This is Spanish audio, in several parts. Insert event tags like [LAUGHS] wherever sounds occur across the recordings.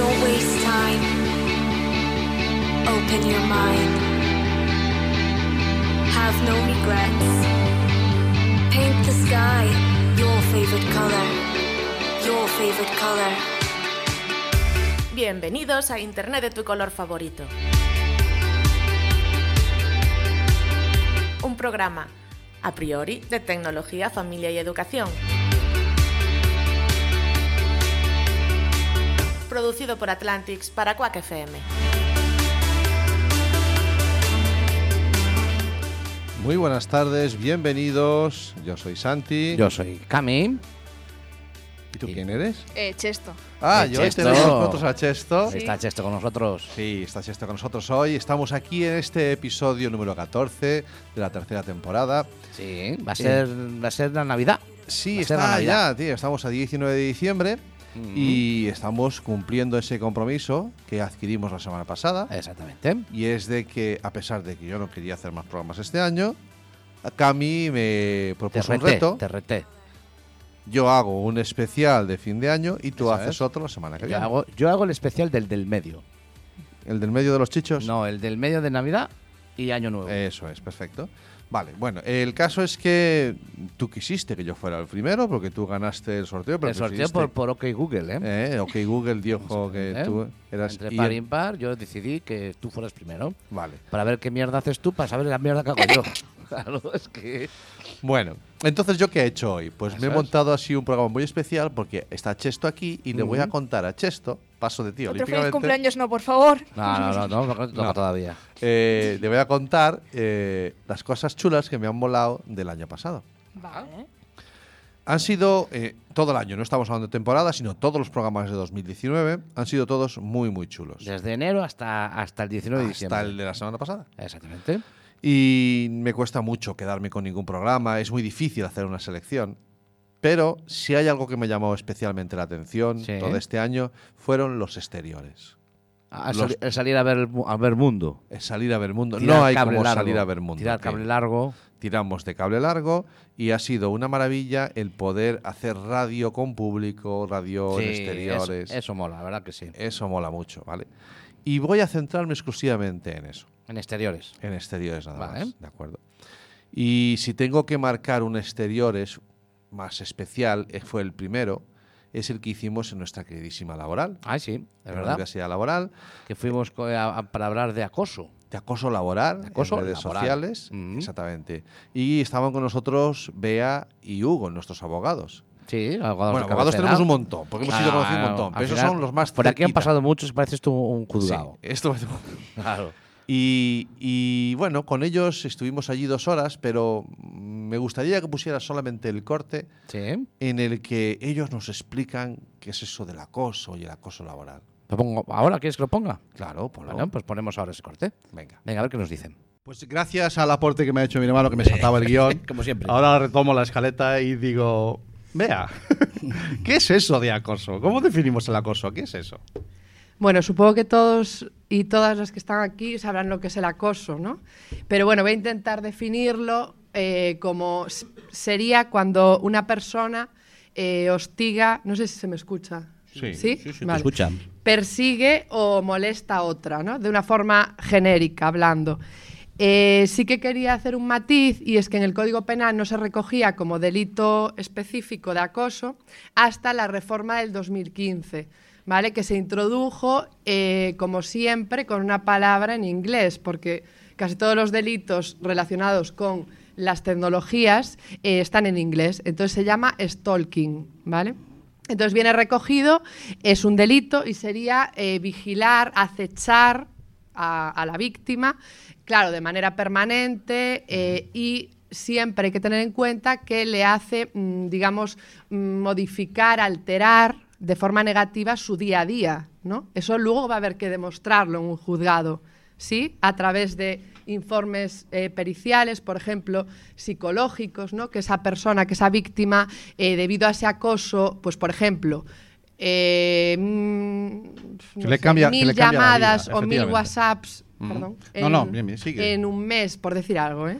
Don't waste time. Open your mind. Have no regrets. Paint the sky your favorite color. Your favorite color. Bienvenidos a Internet de tu color favorito. Un programa, a priori, de tecnología, familia y educación. Producido por Atlantics para Quack FM. Muy buenas tardes, bienvenidos. Yo soy Santi. Yo soy Cami. ¿Y tú quién eres? Eh, Chesto. Ah, Eh, yo hoy Chesto. tenemos con nosotros a Chesto. Sí. Está Chesto con nosotros. Sí, está Chesto con nosotros hoy. Estamos aquí en este episodio número 14 de la tercera temporada. Sí, va a ser, va a ser la Navidad. Sí, Va a ser la está Navidad. ya, tío. Estamos a 19 de diciembre Y estamos cumpliendo ese compromiso que adquirimos la semana pasada. Exactamente. Y es de que, a pesar de que yo no quería hacer más programas este año, Cami me Te propuso un reto. te reté. Yo hago un especial de fin de año y tú Eso haces es. otro la semana que Yo viene. hago, yo hago el especial del del medio. ¿El del medio de los chichos? No, el del medio de Navidad y Año Nuevo. Eso es, perfecto. Vale, bueno, el caso es que tú quisiste que yo fuera el primero porque tú ganaste el sorteo. Pero el sorteo por, por OK Google, ¿eh? Eh, ok, Google dijo que ¿Eh? tú eras... Entre y par e impar, yo decidí que tú fueras primero. Vale. Para ver qué mierda haces tú, para saber la mierda que hago yo. [LAUGHS] claro, es que. Bueno, entonces ¿yo qué he hecho hoy? Pues me he montado así un programa muy especial porque está Chesto aquí y le voy a contar a Chesto, paso de ti Otro feliz cumpleaños no, por favor. No, no, no, no, no, no toca No. todavía. eh, le voy a contar eh, las cosas chulas que me han volado del año pasado. Vale. Han sido eh, todo el año, no estamos hablando de temporada, sino todos los programas de 2019 han sido todos muy, muy chulos. Desde enero hasta, hasta el 19 de diciembre. Hasta el de la semana pasada. Exactamente. Y me cuesta mucho quedarme con ningún programa, es muy difícil hacer una selección. Pero si hay algo que me llamó especialmente la atención Sí. todo este año, fueron los exteriores. A Los- sali- el salir a ver, el a ver mundo. Es salir a ver mundo. Tirar no hay como largo, salir a ver mundo. Tirar cable largo. Tiramos de cable largo y ha sido una maravilla el poder hacer radio con público, radio en exteriores. Eso, eso mola, la verdad que sí. Eso mola mucho, ¿vale? Y voy a centrarme exclusivamente en eso, En exteriores. en exteriores nada Vale. más, ¿de acuerdo? Y si tengo que marcar un exteriores más especial, eh, fue el primero, es el que hicimos en nuestra queridísima laboral, Ay, sí, es en la verdad. Universidad Laboral, Que fuimos a- a- para hablar de acoso. de acoso laboral, De acoso en redes laboral. sociales, Ujú. exactamente. Y estaban con nosotros Bea y Hugo, nuestros abogados. Sí, abogados bueno, abogados tenemos un montón, porque hemos ido Ah, conociendo un montón, pero esos son los más Por aquí han pasado muchos, pareces tú un Sí, juzgado. esto [LAUGHS] Claro. Y, y, bueno, con ellos estuvimos allí dos horas, pero me gustaría que pusieras solamente el corte Sí. en el que ellos nos explican qué es eso del acoso y el acoso laboral. ¿Lo pongo ahora? ¿Quieres que lo ponga? Claro, ponlo. Bueno, pues ponemos ahora ese corte. Venga. Venga, a ver qué nos dicen. Pues gracias al aporte que me ha hecho mi hermano que me saltaba el [LAUGHS] guion. Como siempre. Ahora retomo la escaleta y digo, vea, [LAUGHS] ¿qué es eso de acoso? ¿Cómo definimos el acoso? ¿Qué es eso? Bueno, supongo que todos y todas las que están aquí sabrán lo que es el acoso, ¿no? Pero bueno, voy a intentar definirlo eh, como sería cuando una persona eh, hostiga, no sé si se me escucha. Sí, ¿Sí? sí, sí, te Vale. Escucha. Persigue o molesta a otra, ¿no? De una forma genérica, hablando. Eh, sí que quería hacer un matiz y es que en el Código Penal no se recogía como delito específico de acoso hasta la reforma del 2015, ¿vale? Que se introdujo, eh, como siempre, con una palabra en inglés, porque casi todos los delitos relacionados con las tecnologías eh, están en inglés. Entonces se llama stalking, ¿vale? Entonces viene recogido, es un delito y sería eh, vigilar, acechar a, a la víctima, claro, de manera permanente eh, y siempre hay que tener en cuenta que le hace, mm, digamos, mm, modificar, alterar de forma negativa su día a día, ¿no? Eso luego va a haber que demostrarlo en un juzgado, ¿sí? A través de informes eh, periciales, por ejemplo, psicológicos, ¿no? Que esa persona, que esa víctima, eh, debido a ese acoso, pues por ejemplo, eh, mm, cambia- mil le cambia la vida, llamadas o mil. WhatsApps, Ujú. perdón, No, no, bien, bien, sigue. en un mes, por decir algo, ¿eh?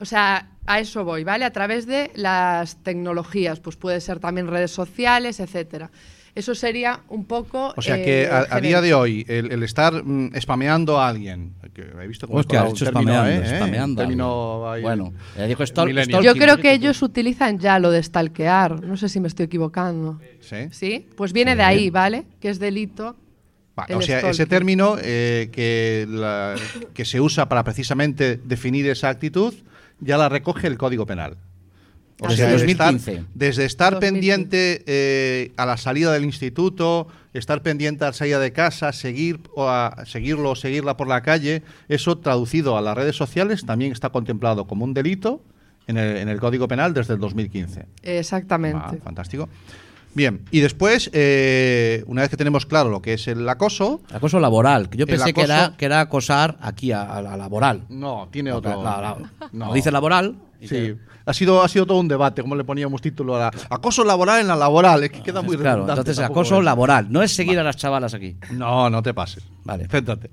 O sea, a eso voy, ¿vale? A través de las tecnologías, pues puede ser también redes sociales, etcétera. Eso sería un poco. O sea eh, que a, a día de hoy, el, el estar mm, spameando a alguien, que he visto como Hostia, he has hecho término, spameando, ¿eh? spameando. Término ahí, Bueno, dijo. Yo creo que ellos utilizan ya lo de stalkear. No sé si me estoy equivocando. ¿Sí? ¿Sí? Pues viene de ahí, ¿vale? Que es delito. O sea, ese término eh, que, la- que se usa para precisamente definir esa actitud ya la recoge el Código Penal. O Desde sea, estar- 2015. desde estar 2015. pendiente eh, a la salida del instituto, estar pendiente a la salida de casa, seguir o a seguirlo o seguirla por la calle, eso traducido a las redes sociales también está contemplado como un delito en el, en el Código Penal desde el 2015. Exactamente. Ah, fantástico. Bien, y después, eh, una vez que tenemos claro lo que es el acoso, Acoso laboral, que yo El pensé que, acoso- era, que era acosar aquí a, a la laboral. no, tiene La- otro. la- la- no. dice laboral. y Sí, que- ha sido, ha sido todo un debate, como le poníamos título a la- acoso laboral en la laboral, es que queda muy claro, redundante entonces acoso es. laboral. No es seguir a las chavalas aquí. No, no te pases. Vale. Céntrate.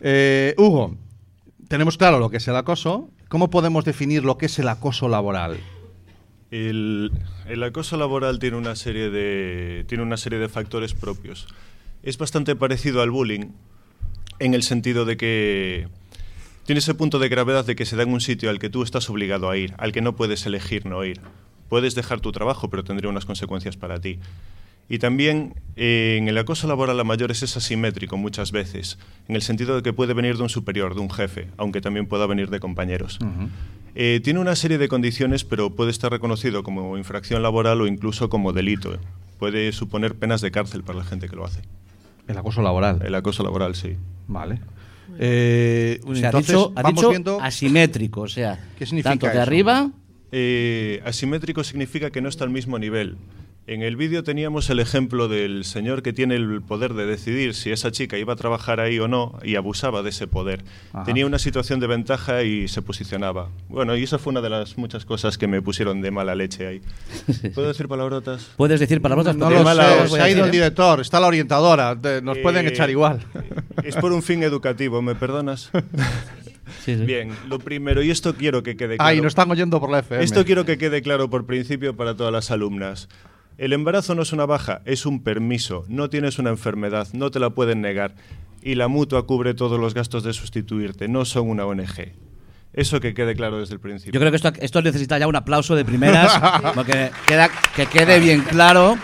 Eh, Hugo, tenemos claro lo que es el acoso. ¿Cómo podemos definir lo que es el acoso laboral? El, el acoso laboral tiene una, serie de, tiene una serie de factores propios. Es bastante parecido al bullying en el sentido de que tiene ese punto de gravedad de que se da en un sitio al que tú estás obligado a ir, al que no puedes elegir no ir. Puedes dejar tu trabajo, pero tendría unas consecuencias para ti. Y también eh, en el acoso laboral a mayores es asimétrico muchas veces, en el sentido de que puede venir de un superior, de un jefe, aunque también pueda venir de compañeros. Eh, tiene una serie de condiciones, pero puede estar reconocido como infracción laboral o incluso como delito. Puede suponer penas de cárcel para la gente que lo hace. El acoso laboral. El acoso laboral, sí. Vale. Eh, O sea, ha entonces, dicho, ha vamos dicho viendo. asimétrico, o sea, ¿Qué significa tanto de eso? arriba, Eh, asimétrico significa que no está al mismo nivel. En el vídeo teníamos el ejemplo del señor que tiene el poder de decidir si esa chica iba a trabajar ahí o no y abusaba de ese poder. Ajá. Tenía una situación de ventaja y se posicionaba. Bueno, y esa fue una de las muchas cosas que me pusieron de mala leche ahí. [LAUGHS] ¿Puedo decir palabrotas? puedes decir palabras No porque lo mala sé, se a ha ido el ¿eh? director, está la orientadora, nos pueden Eh, echar igual. Es por un fin educativo, ¿me perdonas? [LAUGHS] Sí, sí. Bien, lo primero, y esto quiero que quede claro. Ay, nos están oyendo por la FM. Esto quiero que quede claro por principio para todas las alumnas. El embarazo no es una baja, es un permiso. No tienes una enfermedad, no te la pueden negar. Y la mutua cubre todos los gastos de sustituirte, no son una ONG. Eso que quede claro desde el principio. Yo creo que esto, esto necesita ya un aplauso de primeras, [LAUGHS] porque queda, que quede bien claro.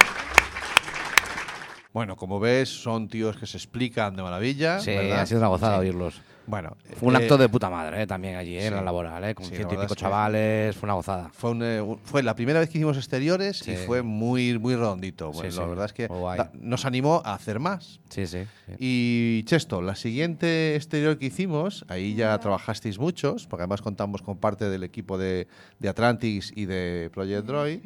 Bueno, como ves, son tíos que se explican de maravilla. Sí, ¿verdad? ha sido una gozada oírlos. Bueno, Fue un eh, acto de puta madre, eh, también allí, eh, en la sí. laboral, eh, con Sí, la ciento y pico chavales, fue una gozada. Fue, un, eh, un- fue la primera vez que hicimos exteriores y Sí. fue muy, muy redondito. Bueno, Sí, la sí, verdad es que da- nos animó a hacer más. Sí, sí. sí. Y Chesto, la siguiente exterior que hicimos, ahí ya trabajasteis muchos, porque además contamos con parte del equipo de, de Atlantis y de Project Droid,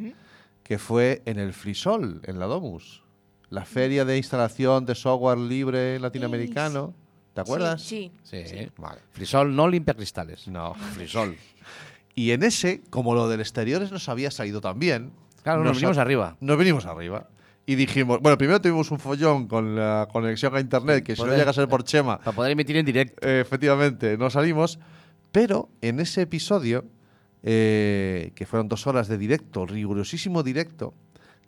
que fue en el Frisol, en la Domus, la feria de instalación de software libre latinoamericano. ¿Te acuerdas? Sí. Sí. Vale. Frisol no limpia cristales. No, Frisol. Y en ese, como lo del exteriores nos había salido también. Claro, nos vinimos arriba. Nos vinimos arriba. Y dijimos, bueno, primero tuvimos un follón con la conexión a internet, que si no Poder- llega a ser por Chema, Para poder emitir en directo. eh, efectivamente, no salimos. Pero en ese episodio, eh, que fueron dos horas de directo, rigurosísimo directo,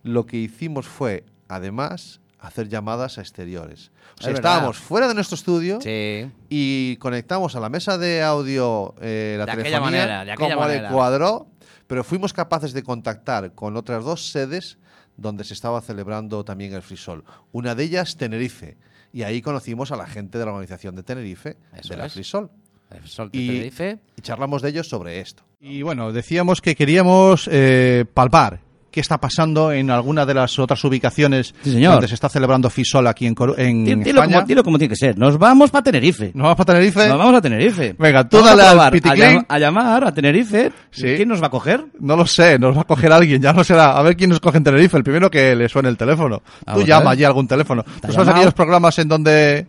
lo que hicimos fue, además, hacer llamadas a exteriores. O sea, Es verdad. estábamos fuera de nuestro estudio Sí. y conectamos a la mesa de audio eh, la De aquella telefonía manera, de aquella como manera. le cuadró, pero fuimos capaces de contactar con otras dos sedes donde se estaba celebrando también el Frisol. Una de ellas, Tenerife. Y ahí conocimos a la gente de la organización de Tenerife, Eso de la es. Frisol. El Frisol de Y- Tenerife. Y charlamos de ellos sobre esto. Y bueno, decíamos que queríamos eh, palpar qué está pasando en alguna de las otras ubicaciones Sí, señor. donde se está celebrando FISOL aquí en, en Dilo, España. como, dilo como tiene que ser. Nos vamos para Tenerife. ¿Nos vamos para Tenerife? Nos vamos a Tenerife. Venga, tú Vamos a a, piticlín. llam- a llamar a Tenerife. Sí. ¿Quién nos va a coger? No lo sé, nos va a coger alguien, ya no será. A ver quién nos coge en Tenerife, el primero que le suene el teléfono. Vamos Tú a llama allí a algún teléfono. ¿Tú sabes aquellos programas en donde,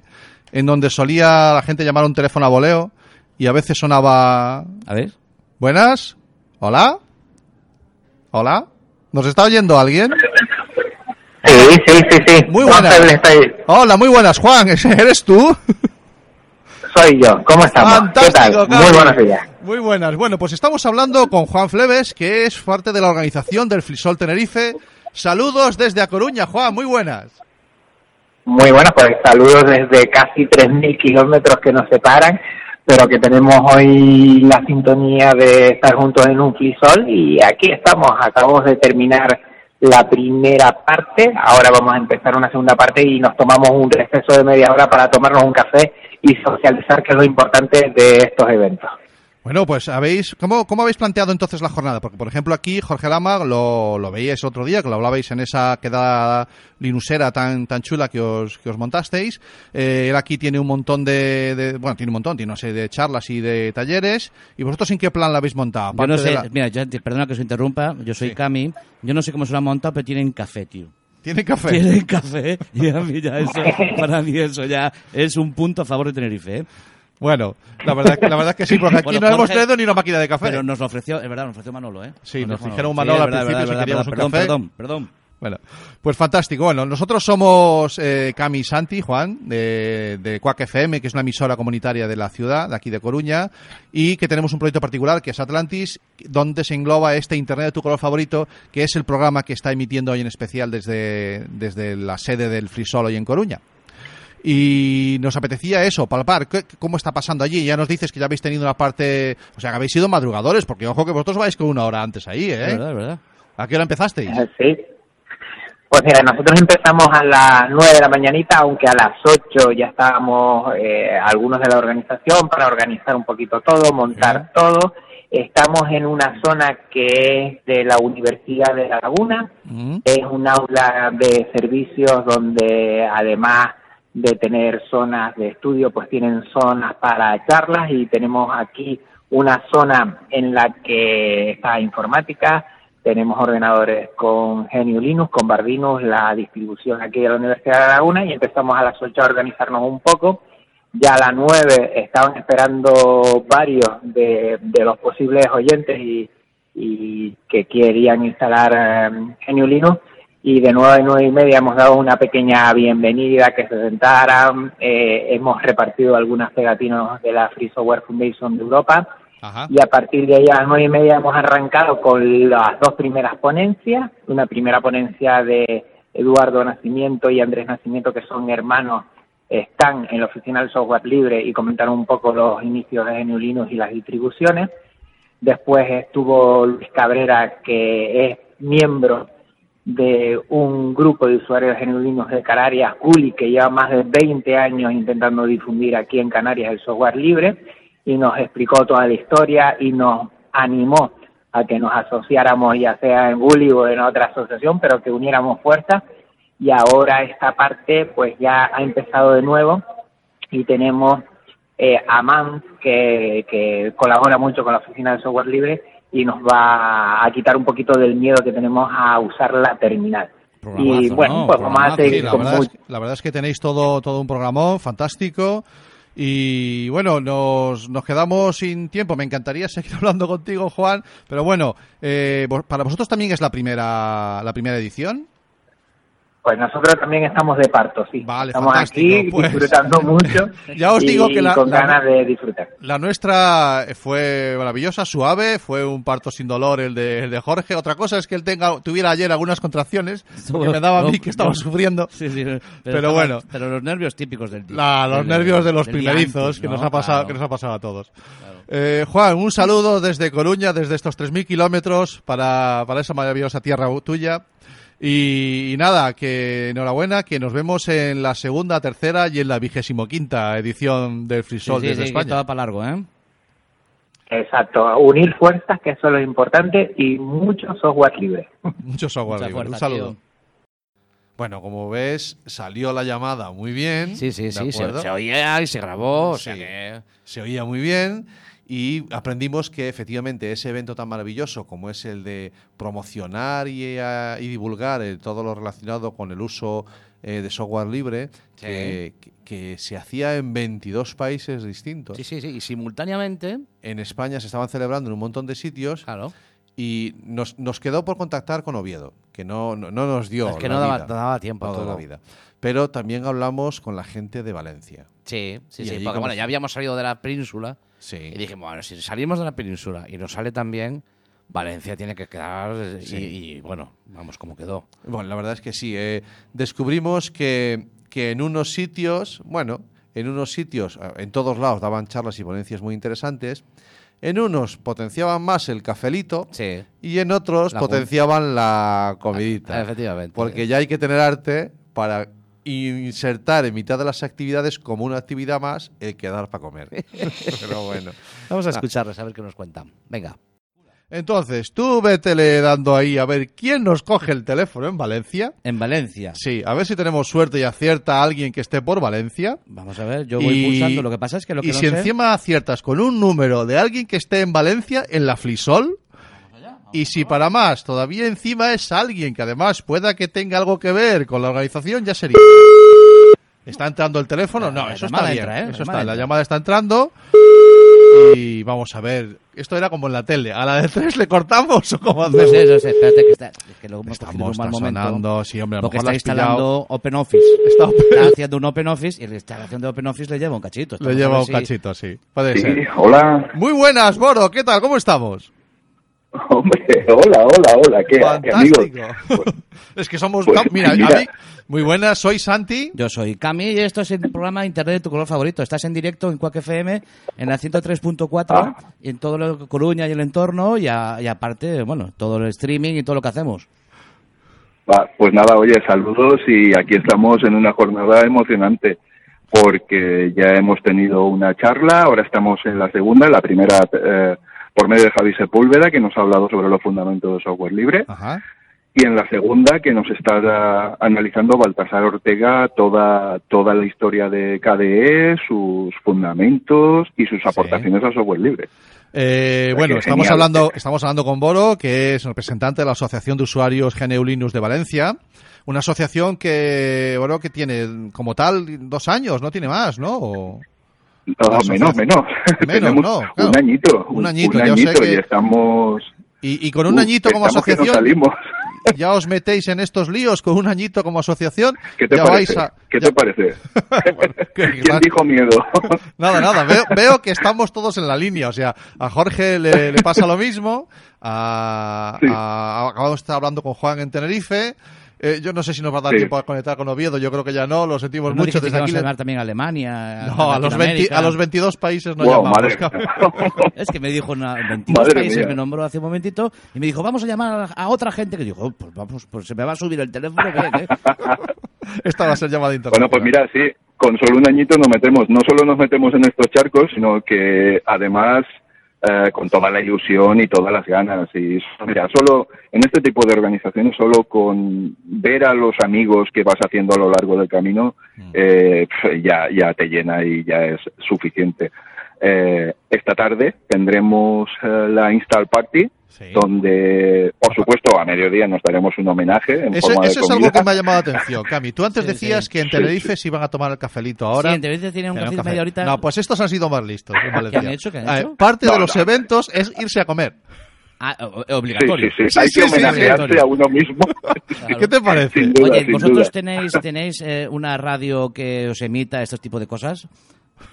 en donde solía la gente llamar un teléfono a voleo y a veces sonaba... A ver. ¿Buenas? ¿Hola? ¿Hola? ¿Nos está oyendo alguien? Sí, sí, sí, sí. Muy buenas. Hola, muy buenas, Juan. ¿ese [LAUGHS] ¿Eres tú? Soy yo. ¿Cómo estamos? Fantástico, ¿Qué tal? Cami. Muy buenos días. Muy buenas. Bueno, pues estamos hablando con Juan Fleves, que es parte de la organización del Frisol Tenerife. Saludos desde A Coruña, Juan, muy buenas. Muy buenas, pues saludos desde casi 3.000 kilómetros que nos separan, pero que tenemos hoy la sintonía de estar juntos en un flisol y aquí estamos, acabamos de terminar la primera parte, ahora vamos a empezar una segunda parte y nos tomamos un receso de media hora para tomarnos un café y socializar, que es lo importante de estos eventos. Bueno, pues habéis, ¿cómo, cómo habéis planteado entonces la jornada? Porque, por ejemplo, aquí Jorge Lama lo, lo veíais otro día, que lo hablabais en esa quedada linusera tan, tan chula que os, que os montasteis. Eh, él aquí tiene un montón de, de- bueno, tiene un montón, tiene una serie de charlas y de talleres. ¿Y vosotros en qué plan la habéis montado? Yo no sé, la- mira, yo perdona que os interrumpa, yo soy Sí. Cami, yo no sé cómo se lo han montado, pero tienen café, tío. ¿Tiene café? Tienen café y a mí ya eso, [LAUGHS] para mí eso ya es un punto a favor de Tenerife, ¿eh? Bueno, la verdad, la verdad es que sí, porque aquí Bueno, no hemos Jorge- traído ni una máquina de café. Pero nos lo ofreció, es verdad, nos ofreció Manolo, ¿eh? Sí, nos dijeron Manolo. Manolo al es verdad, principio si verdad, queríamos un perdón, café. Perdón, perdón, Bueno, pues fantástico. Bueno, nosotros somos eh, Cami Santi, Juan, de, de Quack FM, que es una emisora comunitaria de la ciudad, de aquí de Coruña, y que tenemos un proyecto particular que es Atlantis, donde se engloba este Internet de tu color favorito, que es el programa que está emitiendo hoy en especial desde, desde la sede del Frisol hoy en Coruña. Y nos apetecía eso, palpar ¿qué- cómo está pasando allí. Ya nos dices que ya habéis tenido una parte, o sea, que habéis sido madrugadores, porque ojo que vosotros vais con una hora antes ahí, Es ¿eh? verdad, es verdad. ¿A qué hora empezasteis? Sí. Pues mira, nosotros empezamos a las 9 de la mañanita, aunque a las 8 ya estábamos eh, algunos de la organización para organizar un poquito todo, montar todo. Estamos en una zona que es de la Universidad de La Laguna, Mm. es un aula de servicios donde además de tener zonas de estudio, pues tienen zonas para charlas y tenemos aquí una zona en la que está informática, tenemos ordenadores con GNU Linux, con Bardinus, la distribución aquí de la Universidad de La Laguna y empezamos a las 8 a organizarnos un poco. Ya a las 9 estaban esperando varios de, de los posibles oyentes y, y que querían instalar eh, GNU Linux y de nueve a nueve y media hemos dado una pequeña bienvenida, que se sentaran, eh, hemos repartido algunas pegatinas de la Free Software Foundation de Europa Ajá. y a partir de ahí a las nueve y media hemos arrancado con las dos primeras ponencias, una primera ponencia de Eduardo Nacimiento y Andrés Nacimiento, que son hermanos, están en la oficina del software libre y comentaron un poco los inicios de GNU Linux y las distribuciones. Después estuvo Luis Cabrera, que es miembro de un grupo de usuarios Linux de Canarias, ULI, que lleva más de 20 años intentando difundir aquí en Canarias el software libre, y nos explicó toda la historia y nos animó a que nos asociáramos, ya sea en ULI o en otra asociación, pero que uniéramos fuerzas. Y ahora esta parte pues ya ha empezado de nuevo y tenemos eh, a MAN, que, que colabora mucho con la Oficina de Software Libre y nos va a quitar un poquito del miedo que tenemos a usar la terminal. y bueno, ¿no? pues vamos a seguir sí, la, con verdad es, que- la verdad es que tenéis todo, todo un programón fantástico. Y bueno, nos, nos quedamos sin tiempo. Me encantaría [LAUGHS] seguir hablando contigo, Juan. Pero bueno, eh, para vosotros también es la primera, la primera edición. Pues nosotros también estamos de parto, sí. Vale, estamos fantástico, aquí pues. disfrutando mucho. [LAUGHS] Ya os y digo que la- con la- ganas de disfrutar. La nuestra fue maravillosa, suave, fue un parto sin dolor el de, el de Jorge. Otra cosa es que él tenga, tuviera ayer algunas contracciones, [LAUGHS] que me daba a mí que estaba No. [LAUGHS] sufriendo. Sí, sí, pero, Pero bueno. Pero los nervios típicos del tío. La- los Del- nervios de los primerizos antes, que, ¿no? nos ha pasado, Claro. que nos ha pasado a todos. Eh, Juan, un saludo desde Coruña, desde estos 3.000 kilómetros para, para esa maravillosa tierra tuya. Y, y nada, que enhorabuena, que nos vemos en la segunda, tercera y en la vigésimo quinta edición del Frisol sí, desde sí, que España. esto va para largo, ¿eh? Exacto, unir fuerzas, que eso es lo importante, y mucho software libre. [LAUGHS] Mucho software Mucha libre. Un saludo. tío. Bueno, como ves, salió la llamada muy bien. Sí, sí, ¿de sí. Se, oía y se grabó. O sea Sí. que. se oía muy bien y aprendimos que efectivamente ese evento tan maravilloso como es el de promocionar y, eh, y divulgar eh, todo lo relacionado con el uso eh, de software libre, Sí. que, que- se hacía en 22 países distintos. Sí, sí, sí. Y simultáneamente, En España se estaban celebrando en un montón de sitios claro. y nos, nos quedó por contactar con Oviedo, que no, no, no nos dio Es que la no daba, vida, no daba tiempo a no daba todo. la vida. Pero también hablamos con la gente de Valencia. Sí, sí, Y sí. Porque como bueno, ya habíamos salido de la península Sí. y dijimos, bueno, si salimos de la península y nos sale tan bien, Valencia tiene que quedar. eh, y- bueno, vamos, como quedó. Bueno, la verdad es que sí. eh, descubrimos que, que en unos sitios, bueno, en unos sitios, eh, en todos lados daban charlas y ponencias muy interesantes. En unos potenciaban más el cafelito Sí. y en otros La potenciaban la comidita. Ah, efectivamente. Porque ya hay que tener arte para insertar en mitad de las actividades como una actividad más el quedar para comer. [LAUGHS] Pero bueno. Vamos a escucharles, a ver qué nos cuentan. Venga. Entonces, tú vétele dando ahí a ver quién nos coge el teléfono en Valencia. En Valencia. Sí, a ver si tenemos suerte y acierta a alguien que esté por Valencia. Vamos a ver, yo voy Y- pulsando. Lo que pasa es que lo que y no si sé- encima aciertas con un número de alguien que esté en Valencia, en la Flisol, y si para más todavía encima es alguien que además pueda que tenga algo que ver con la organización, ya sería. ¿Está entrando el teléfono? No, eso está bien. entra, ¿eh? La Eso llamada está, la llamada está entrando. Y vamos a ver. Esto era como en la tele. ¿A la de tres le cortamos o cómo No hacemos? sé, no sé, espérate que está. Es que en Estamos un mal momento. sonando. Sí, hombre, a lo Porque mejor está instalando OpenOffice. Está- Está haciendo un OpenOffice y la instalación de OpenOffice le lleva un cachito. Le lleva un si- cachito, sí. Puede Sí, ser. hola. Muy buenas, Boro. ¿Qué tal? ¿Cómo estamos? [LAUGHS] Hombre, hola, hola, hola. ¿Qué, qué amigos? Fantástico. [LAUGHS] es que somos... Pues, Mira, a mira. mí- muy buenas, soy Santi. Yo soy Cami y esto es el programa Internet de tu color favorito. Estás en directo en Quack FM en la 103.4 Ah. y en todo lo Coruña y el entorno y, a- y aparte, bueno, todo el streaming y todo lo que hacemos. Va, pues nada, oye, saludos y aquí estamos en una jornada emocionante porque ya hemos tenido una charla, ahora estamos en la segunda, la primera eh, por medio de Javi Sepúlveda que nos ha hablado sobre los fundamentos de software libre Ajá. y en la segunda que nos está ah, analizando Baltasar Ortega toda toda la historia de KDE, sus fundamentos y sus aportaciones al software libre. Eh, bueno, estamos hablando, estamos hablando con Boro, que es representante de la Asociación de Usuarios GNU Linux de Valencia. Una asociación que, bueno, que tiene como tal dos años, no tiene más, ¿no? O- No, menos, [LAUGHS] menos. Menos, no, claro. un añito. Un añito, yo sé añito que- y estamos... Y, y con un añito como asociación, salimos. [LAUGHS] ya os metéis en estos líos con un añito como asociación. ¿Qué te ya parece? vais a- ¿Qué ya- te parece? [LAUGHS] que- ¿Quién dijo miedo? Nada, nada, veo, veo que estamos todos en la línea. O sea, a Jorge le, le pasa lo mismo. A, Sí. a- acabamos de estar hablando con Juan en Tenerife. Eh, yo no sé si nos va a dar Sí. tiempo a conectar con Oviedo. Yo creo que ya no. Lo sentimos ¿No mucho. Desde aquí vamos a le- llamar también a Alemania? No, a los, 20 a los 22 países no Wow, llamamos. [LAUGHS] Es que me dijo una, 22 Madre países, mía. me nombró hace un momentito y me dijo, vamos a llamar a otra gente que dijo, "Oh, pues vamos, pues se me va a subir el teléfono, bien, ¿eh?". [LAUGHS] Esta va a ser llamada internacional. Bueno, pues mira, sí, con solo un añito nos metemos, no solo nos metemos en estos charcos, sino que además eh, con toda la ilusión y todas las ganas. Y mira, solo en este tipo de organizaciones, solo con ver a los amigos que vas haciendo a lo largo del camino, eh, pf, ya, ya te llena y ya es suficiente. Eh, esta tarde tendremos eh, la Install Party, Sí. donde, por supuesto, a mediodía nos daremos un homenaje en Eso, forma de eso es comida. algo que me ha llamado la atención, Cami. Tú antes Sí, decías sí. que en Sí, Tenerife se iban a tomar el cafelito ahora. Sí, en Tenerife tienen un café de media horita. No, pues estos han sido más listos. Valencia. han hecho? ¿Qué han hecho? parte de No, los no. eventos es irse a comer. Ah, obligatorio. sí, sí. Sí, Hay sí, que sí, homenajearse a uno mismo. Claro. ¿Qué te parece? Duda, Oye, ¿vosotros duda. tenéis, tenéis eh, una radio que os emita estos tipos de cosas?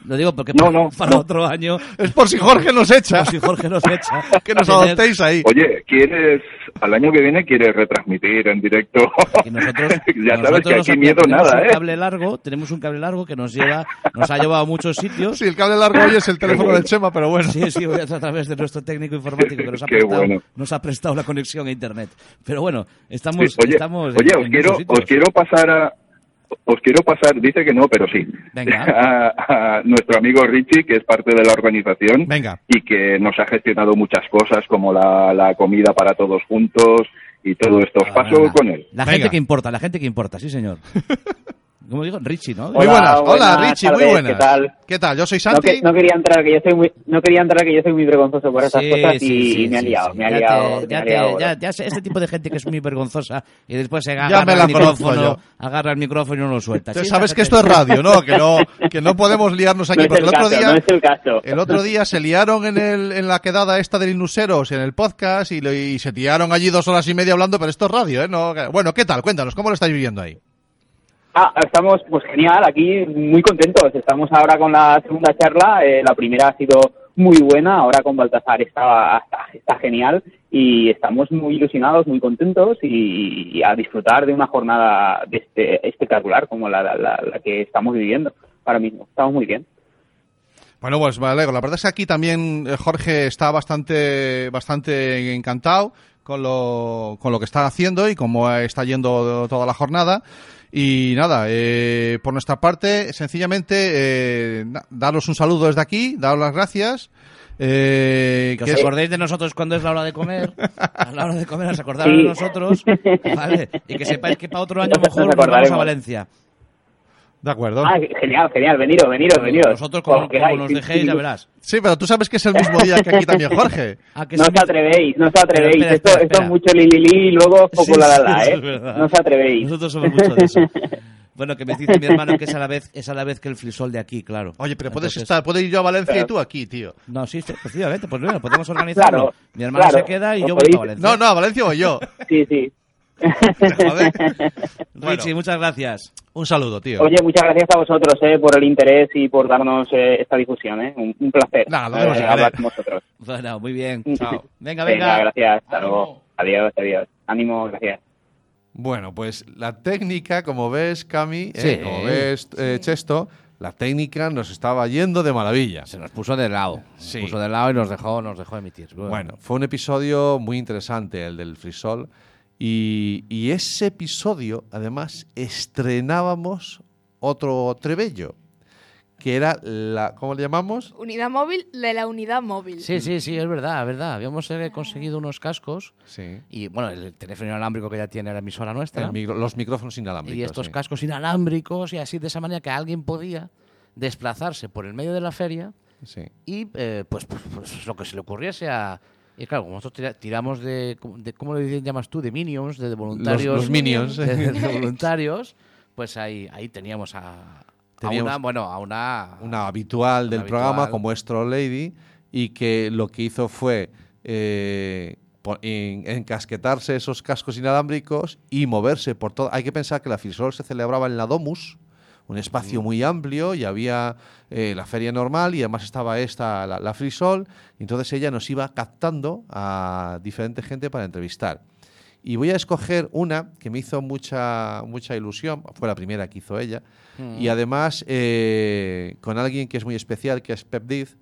Lo digo porque No, para, no, para no. otro año, Es por si Jorge nos echa. como si Jorge nos echa. [LAUGHS] que nos adoptéis ahí. Oye, ¿quieres, al año que viene, quieres retransmitir en directo? Y nosotros, [LAUGHS] ya sabes nosotros que nos aquí miedo tenemos nada, un ¿eh? cable largo, tenemos un cable largo que nos lleva, nos ha llevado a muchos sitios. Sí, el cable largo hoy es el teléfono bueno. del Chema, pero bueno. Sí, sí, voy a a través de nuestro técnico informático que nos ha [LAUGHS] prestado, bueno. nos ha prestado la conexión a internet. Pero bueno, estamos, Sí, oye, estamos oye en- os en quiero, os quiero pasar a os quiero pasar, dice que no, pero sí, Venga. [LAUGHS] a, a nuestro amigo Richie, que es parte de la organización Venga. y que nos ha gestionado muchas cosas como la, la comida para todos juntos y todo esto. Os paso Venga. con él. La Venga. gente que importa, la gente que importa, sí, señor. [LAUGHS] ¿Cómo digo? Richie, ¿no? Muy Hola, buenas. Hola, buenas Richie, muy buenas. ¿qué tal? ¿Qué tal? Yo soy No, Santi. que- no quería entrar, que yo soy muy, no quería entrar, que yo soy muy vergonzoso por esas Sí, cosas y, sí, sí, y me ha sí, liado, sí. me ha Ya liado, te- me ya ha te- liado. ya- ya sé, este tipo de gente que es muy vergonzosa y después se Ya agarra me la el micrófono, yo. agarra el micrófono y no lo suelta. Tú sabes que esto es radio, ¿no? Que no, [LAUGHS] que no podemos liarnos aquí. no porque el el otro caso, día, no es el caso. el otro día se liaron en, el, en la quedada esta del Inuseros, en el podcast, y, y se tiraron allí dos horas y media hablando, pero esto es radio, ¿eh? No, bueno, ¿qué tal? Cuéntanos, ¿cómo lo estáis viviendo ahí? Ah, estamos, pues genial, aquí muy contentos. Estamos ahora con la segunda charla. eh, la primera ha sido muy buena, ahora con Baltasar está, está, genial y estamos muy ilusionados, muy contentos y, a disfrutar de una jornada de este, espectacular como la, la, que estamos viviendo ahora mismo. Estamos muy bien. Bueno, pues me. La verdad es que aquí también eh, Jorge está bastante, bastante encantado con lo, con lo que está haciendo y cómo está yendo toda la jornada. Y nada, eh, por nuestra parte, sencillamente, eh, daros un saludo desde aquí, daros las gracias. Eh, Que os acordéis de nosotros cuando es la hora de comer. A la hora de comer os acordaros Sí. de nosotros. [LAUGHS] ¿vale? Y que sepáis que para otro año mejor nos vamos a. Valencia. De acuerdo. Ah, genial, genial, veniros, veniros, veniros. Nosotros, como, como nos sí, dejéis, sí. ya verás. Sí, pero tú sabes que es el mismo día que aquí también [LAUGHS] Jorge. Ah, que No os atrevéis, no os atrevéis. Espera, espera, esto, espera, esto es mucho li, li, li y luego poco Sí, la la ¿eh? es. No os atrevéis. Nosotros somos mucho de eso. [LAUGHS] Bueno, que me dice mi hermano que es a la vez, es a la vez que el frisol de aquí, claro. Oye, pero puedes Entonces- estar, puedes ir yo a Valencia y tú aquí, tío. No, sí, sí, efectivamente, pues bueno, podemos organizarlo. Claro, mi hermano claro. se queda y yo voy a Valencia. No, no, a Valencia voy yo. Sí, sí. Joder. [LAUGHS] Richie, muchas gracias. Un saludo, tío. Oye, muchas gracias a vosotros eh, por el interés y por darnos eh, esta difusión. Eh. Un, un placer Nada, lo eh, hablar con vosotros. [LAUGHS] Bueno, muy bien. [LAUGHS] Chao. Venga, Venga, venga. gracias. Hasta Ánimo. luego. Adiós, adiós. Ánimo, gracias. Bueno, pues la técnica, como ves, Cami, eh, Sí. como ves, eh, Chesto, la técnica nos estaba yendo de maravilla. Se nos puso de lado. Sí. Se puso de lado y nos dejó, nos dejó emitir. Bueno, fue un episodio muy interesante, el del frisol. Y, y ese episodio, además, estrenábamos otro trebello, que era la. ¿Cómo le llamamos? Unidad móvil de la unidad móvil. Sí, sí, sí, es verdad, es verdad. Habíamos eh, conseguido unos cascos Sí. y, bueno, el teléfono inalámbrico que ya tiene la emisora nuestra. El micro- los micrófonos inalámbricos. y estos sí. cascos inalámbricos y así de esa manera que alguien podía desplazarse por el medio de la feria Sí. y eh, pues, pues, pues lo que se le ocurriese a... Y claro, como nosotros tira- tiramos de, de- ¿cómo le llamas tú? De minions, de, de voluntarios. los minions. De, de [LAUGHS] voluntarios, pues ahí, ahí teníamos a, a Teníamos una, bueno, a una... Una habitual del programa como es Troll Lady y que lo que hizo fue eh, en- encasquetarse esos cascos inalámbricos y moverse por todo. Hay que pensar que la Frisol se celebraba en la Domus, un espacio muy amplio y había eh, la feria normal y además estaba esta, la, la Frisol, entonces ella nos iba captando a diferente gente para entrevistar. Y voy a escoger una que me hizo mucha, mucha ilusión, fue la primera que hizo ella, y además eh, con alguien que es muy especial, que es Pep Diz,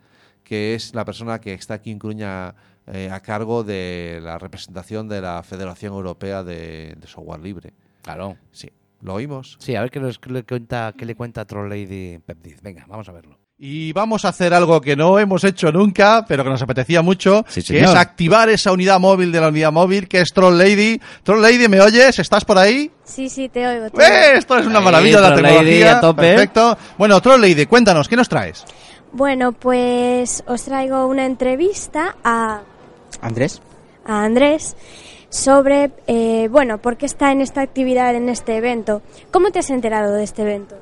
que es la persona que está aquí en Coruña eh, a cargo de la representación de la Federación Europea de, de Software Libre. Claro. Sí, ¿lo oímos? Sí, a ver qué, nos- qué le cuenta, qué le cuenta Troll Lady Pepdiz. Venga, vamos a verlo. Y vamos a hacer algo que no hemos hecho nunca, pero que nos apetecía mucho, Sí, que señor. es activar esa unidad móvil de la unidad móvil, que es Troll Lady. Troll Lady, ¿me oyes? ¿Estás por ahí? Sí, sí, te oigo. te ¡Eh! Esto es una maravilla de la Troll Lady, tecnología. a tope. Perfecto. Bueno, Troll Lady, cuéntanos, ¿qué nos traes? Bueno, pues os traigo una entrevista a, Andrés. a Andrés sobre, eh, bueno, por qué está en esta actividad, en este evento. ¿Cómo te has enterado de este evento?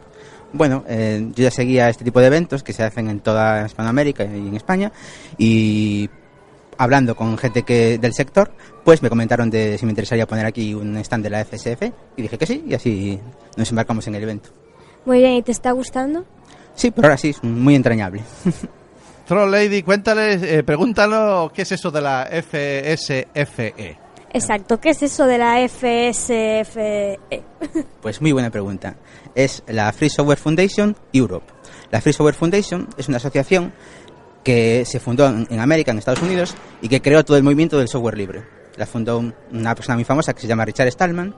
Bueno, eh, yo ya seguía este tipo de eventos que se hacen en toda Hispanoamérica y en España y hablando con gente que del sector, pues me comentaron de si me interesaría poner aquí un stand de la FSF y dije que sí y así nos embarcamos en el evento. Muy bien, ¿y te está gustando? Sí, por ahora sí, es muy entrañable. [LAUGHS] Troll Lady, cuéntales, eh, pregúntalo qué es eso de la FSFE. Exacto, ¿qué es eso de la FSFE? [LAUGHS] Pues muy buena pregunta. Es la Free Software Foundation Europe. La Free Software Foundation es una asociación que se fundó en, América, en Estados Unidos, y que creó todo el movimiento del software libre. La fundó un- una persona muy famosa que se llama Richard Stallman,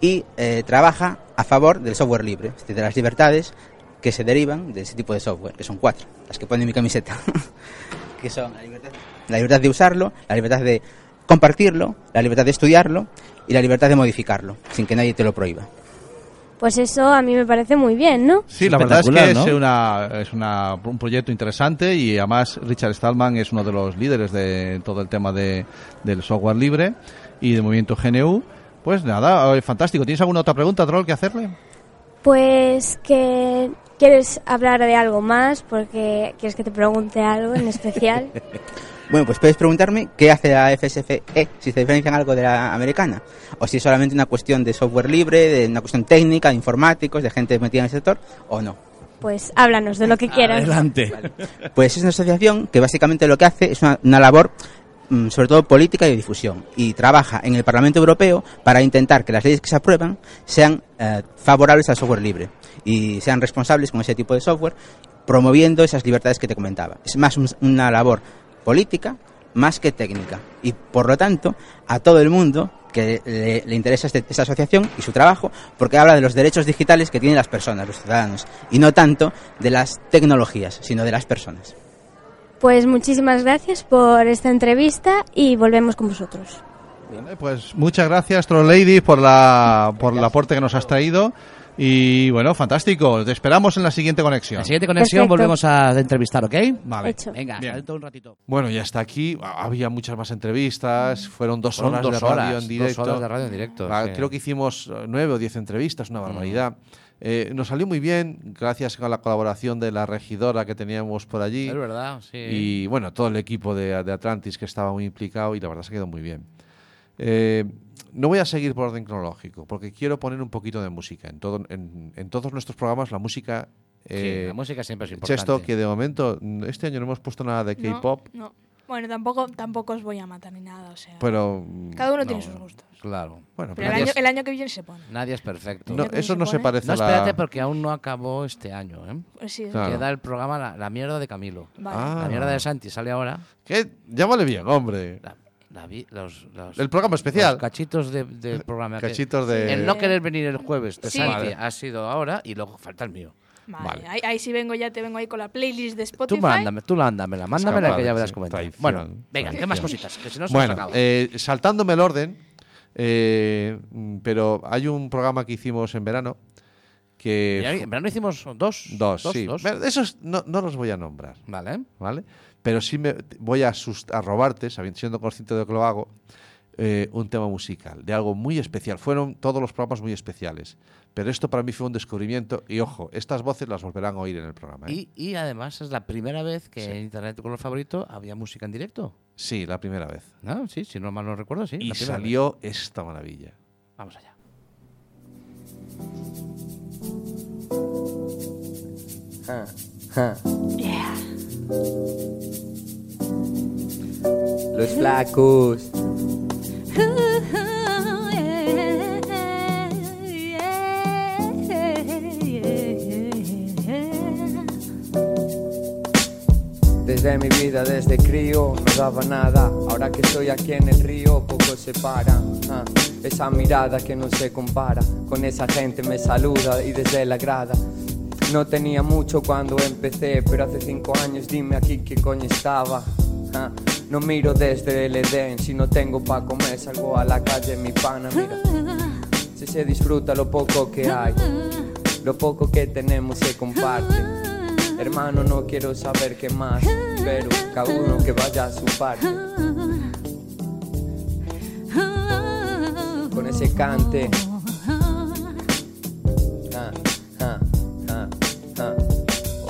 y eh, trabaja a favor del software libre, es decir, de las libertades que se derivan de ese tipo de software, que son cuatro, las que pone en mi camiseta, [LAUGHS] que son la libertad de usarlo, la libertad de compartirlo, la libertad de estudiarlo y la libertad de modificarlo, sin que nadie te lo prohíba. Pues eso a mí me parece muy bien, ¿no? Sí, la verdad es que es, una, es una- un proyecto interesante y además Richard Stallman es uno de los líderes de todo el tema de, del software libre y del movimiento GNU. Pues nada, eh, fantástico. ¿Tienes alguna otra pregunta, Troll, que hacerle? Pues que quieres hablar de algo más porque quieres que te pregunte algo en especial. [LAUGHS] Bueno, pues puedes preguntarme qué hace la FSFE, si se diferencia en algo de la americana, o si es solamente una cuestión de software libre, de una cuestión técnica, de informáticos, de gente metida en el sector, o no. Pues háblanos de lo que quieras. Adelante. Pues es una asociación que básicamente lo que hace es una, una labor mm, sobre todo política y de difusión y trabaja en el Parlamento Europeo para intentar que las leyes que se aprueban sean eh, favorables al software libre y sean responsables con ese tipo de software promoviendo esas libertades que te comentaba. Es más un- una labor política más que técnica y por lo tanto a todo el mundo que le, le interesa este- esta asociación y su trabajo porque habla de los derechos digitales que tienen las personas, los ciudadanos y no tanto de las tecnologías sino de las personas. Pues muchísimas gracias por esta entrevista y volvemos con vosotros. Pues muchas gracias, Troll Lady, por, la, por el aporte que nos has traído. Y bueno, fantástico. Te esperamos en la siguiente conexión. La siguiente conexión Perfecto. volvemos a entrevistar, ¿ok? Vale. Hecho. Venga, un ratito. Bueno, y hasta aquí había muchas más entrevistas, fueron dos Fueron horas dos de radio en dos directo. horas de radio en directo, Ah, sí. Creo que hicimos eh, nueve o diez entrevistas, una barbaridad. Eh, nos salió muy bien, gracias a la colaboración de la regidora que teníamos por allí. Es verdad, sí. Y bueno, todo el equipo de, de Atlantis que estaba muy implicado y la verdad se quedó muy bien. Eh, no voy a seguir por orden cronológico, porque quiero poner un poquito de música. En, todo, en, en todos nuestros programas la música... Sí, eh, la música siempre es importante. Chesto, que de momento, mm, este año no hemos puesto nada de K-pop, No, Bueno, tampoco, tampoco os voy a matar ni nada, o sea. pero... Cada uno no, tiene sus gustos. Claro. Bueno, Pero el año, es- el año que viene se pone. Nadie es perfecto. No, ¿Ya cómo eso se no se parece No, a la... espérate porque aún no acabó este año, ¿eh? Pues sí, Claro. Queda el programa la, la mierda de Camilo. Vale. Ah. La mierda de Santi sale ahora. ¿Qué? Llámale bien, hombre. La- la vi- los, los- El programa especial. los cachitos de- del [LAUGHS] programa. que- Cachitos de... El no querer venir el jueves de Sí. Vale. ha sido ahora y luego falta el mío. Vale. Vale. Ahí, ahí sí vengo ya, te vengo ahí con la playlist de Spotify. Tú mándame, tú mándamela, mándamela que ya verás sí, comentar. traición, Bueno, venga, ¿qué más cositas? Que si no se Bueno, nos eh, saltándome el orden, eh, pero hay un programa que hicimos en verano que... En verano hicimos dos. dos, sí. dos. Esos no, no los voy a nombrar, Vale. ¿vale? Pero sí me voy a, a robarte, sabiendo, siendo consciente de que lo hago, eh, un tema musical, de algo muy especial. Fueron todos los programas muy especiales. Pero esto para mí fue un descubrimiento y ojo, estas voces las volverán a oír en el programa. ¿eh? Y, y además es la primera vez que Sí. en Internet tu color favorito había música en directo. Sí, la primera vez. ¿No? Sí, si no mal no recuerdo, sí. Y la primera vez. salió esta maravilla. Vamos allá. Los flacos. Desde mi vida, desde crío, no daba nada. Ahora que estoy aquí en el río, poco se para. Ah, esa mirada que no se compara. Con esa gente me saluda y desde la grada. No tenía mucho cuando empecé, pero hace cinco años dime aquí qué coño estaba. Ah, no miro desde el Edén, si no tengo pa' comer salgo a la calle, mi pana, mira. Si se disfruta lo poco que hay, lo poco que tenemos se comparte. Hermano, no quiero saber qué más, pero cada uno que vaya a su parte. Con ese cante.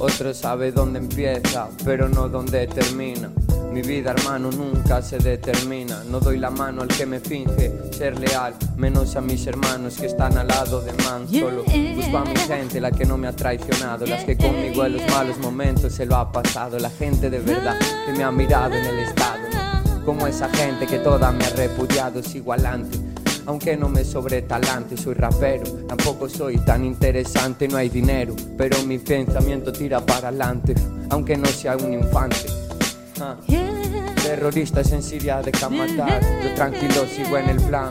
Otro sabe dónde empieza, pero no dónde termina. Mi vida, hermano, nunca se determina. No doy la mano al que me finge ser leal, menos a mis hermanos que están al lado de man. Solo busco a mi gente, la que no me ha traicionado, las que conmigo en los malos momentos se lo ha pasado. La gente de verdad que me ha mirado en el estado. ¿no? Como esa gente que toda me ha repudiado, sigo adelante. Aunque no me sobre talante, soy rapero. Tampoco soy tan interesante, no hay dinero. Pero mi pensamiento tira para adelante, aunque no sea un infante. Ah. Terroristas en Siria dejan matar. Yo tranquilo sigo en el plan.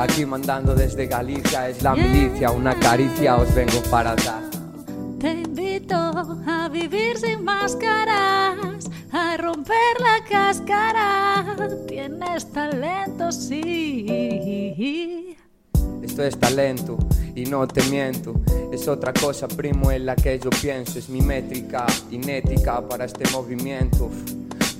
Aquí mandando desde Galicia es la milicia, una caricia os vengo para dar. Te invito a vivir sin máscaras, a romper la cáscara. Tienes talento, sí. Esto es talento y no te miento. Es otra cosa, primo, en la que yo pienso. Es mi métrica inética para este movimiento.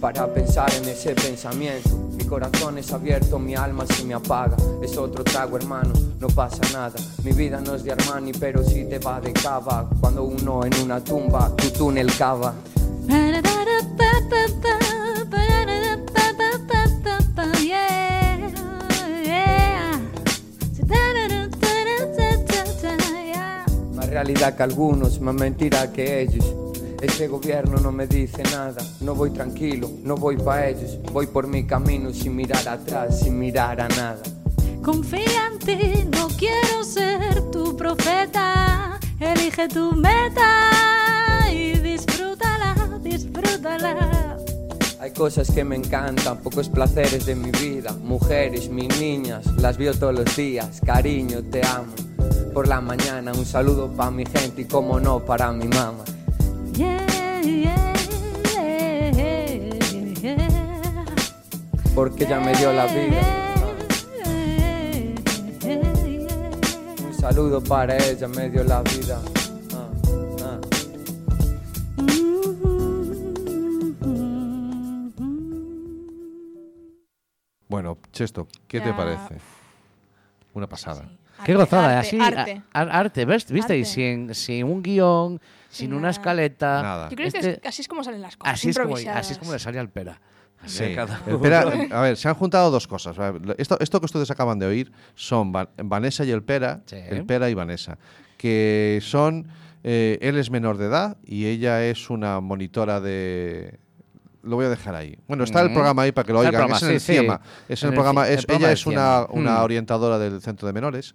Para pensar en ese pensamiento. Mi corazón es abierto, mi alma se me apaga. Es otro trago, hermano, no pasa nada. Mi vida no es de Armani, pero sí te va de cava. Cuando uno en una tumba, tu túnel cava. Más realidad que algunos, más mentira que ellos. Ese gobierno no me dice nada, no voy tranquilo, no voy pa' ellos, voy por mi camino sin mirar atrás, sin mirar a nada. Confía en ti, no quiero ser tu profeta. Elige tu meta y Hay cosas que me encantan, pocos placeres de mi vida, mujeres, mis niñas, las veo todos los días, cariño, te amo. Por la mañana un saludo pa' mi gente y como no para mi mamá. Yeah, yeah, yeah. Porque ella me dio la vida. Un saludo para ella, me dio la vida. Bueno, Chesto, ¿qué te Ya. parece? Una pasada. Qué Arte, gozada, arte, así. arte. a- arte, ¿ves? ¿Viste? Y Arte. sin, sin un guion, sin una nada. escaleta. Nada. Yo creo que Este- es- así es como salen las cosas. así, es como, improvisadas. así es como le sale al pera. Así Sí. a cada El uno. Pera- a ver, se han juntado dos cosas. Esto, esto que ustedes acaban de oír son Va- Vanessa y el Pera, Sí. el Pera y Vanessa, que son, eh, él es menor de edad y ella es una monitora de... Lo voy a dejar ahí. Bueno, está el Ujú. programa ahí para que lo Está el oigan. programa, es en el sí, sí. CIEMA. Es en En el el programa. ci- el es- programa ella es una, una Mm. orientadora del centro de menores.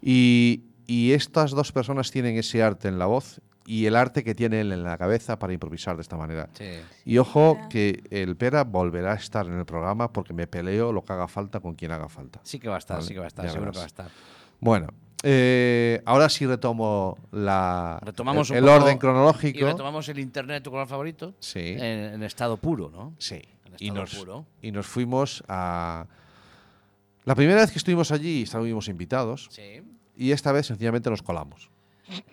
Y, y estas dos personas tienen ese arte en la voz y el arte que tiene él en la cabeza para improvisar de esta manera. Sí. Y ojo que el Pera volverá a estar en el programa porque me peleo lo que haga falta con quien haga falta. Sí que va a estar, Vale, sí que va a estar, ya seguro que verás. va a estar. Bueno, eh, ahora sí retomo la, Retomamos el, orden Y cronológico. retomamos el internet, tu color favorito. Sí. En, en estado puro, ¿no? Sí. En Y nos, puro. y nos fuimos a... La primera vez que estuvimos allí estábamos invitados Sí. y esta vez sencillamente nos colamos.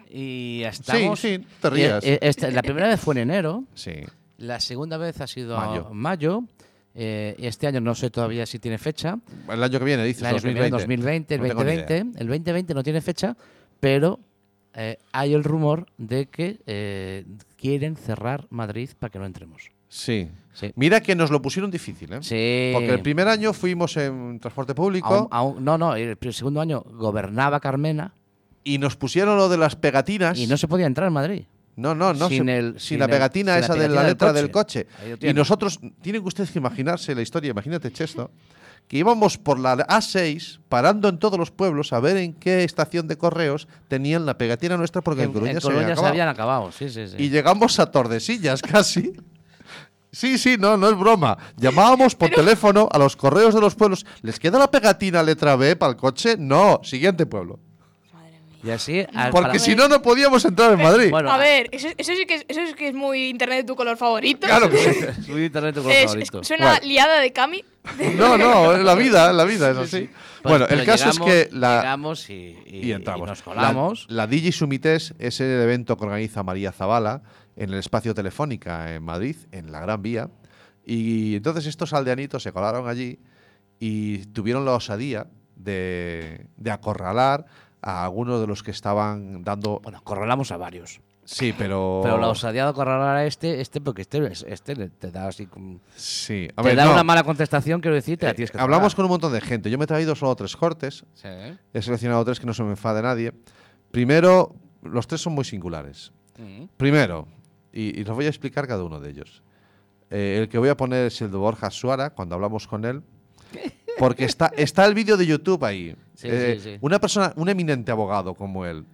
Y estamos. sí, te rías. Eh, esta- la primera vez fue en enero. Sí. La segunda vez ha sido Mayo. en mayo. Eh, este año no sé todavía si tiene fecha. El año que viene, dices, El año que viene, 2020. 2020, el No tengo ni 2020. El 2020 no tiene fecha, pero eh, hay el rumor de que eh, quieren cerrar Madrid para que no entremos. Sí. Sí. Mira que nos lo pusieron difícil, ¿eh? Sí. Porque el primer año fuimos en transporte público Aún- aún- no, no, el segundo año gobernaba Carmena y nos pusieron lo de las pegatinas. y no se podía entrar en Madrid. No, no, no. Sin se- el- sin sin la el- pegatina sin la esa de la letra del coche. Y nosotros, tienen ustedes que imaginarse la historia, imagínate, Chesto, que íbamos por la A6 parando en todos los pueblos a ver en qué estación de correos tenían la pegatina nuestra porque en, En, Coruña, en se, había Coruña se habían acabado, sí, sí, sí. Y llegamos a Tordesillas [LAUGHS] casi. Sí, sí, no, no es broma. Llamábamos por teléfono a los correos de los pueblos. ¿Les queda la pegatina letra B para el coche? No, siguiente pueblo. Y así. al- Porque si no, no podíamos entrar en Madrid. Bueno, A ver, eso, eso sí que es, eso sí que es muy internet de tu color favorito. Claro que sí. [LAUGHS] Su internet tu color Es- es- favorito. suena Bueno. liada de Cami. No, no, [LAUGHS] es la vida, la vida es así. Pues- bueno, pero el caso llegamos- es que la, Llegamos y, y- y entramos. y nos colamos. La, la Digi Sumites es el evento que organiza María Zavala en el espacio Telefónica en Madrid, en la Gran Vía. Y entonces estos aldeanitos se colaron allí y tuvieron la osadía de, de acorralar a algunos de los que estaban dando. Bueno, acorralamos a varios. Sí, pero. Pero la osadía de acorralar a este, este porque este, es- este te da así como. Sí, a te ver, da no. una mala contestación, quiero decir, te la Eh, hablamos con un montón de gente. Yo me he traído solo tres cortes. Sí. He seleccionado tres que no se me enfade nadie. Primero, los tres son muy singulares. Mm. Primero, y, y los voy a explicar cada uno de ellos. Eh, el que voy a poner es el de Borja Suara, cuando hablamos con él. Porque está, está el vídeo de YouTube ahí. Sí, Eh, sí, sí. Una persona, un eminente abogado como él,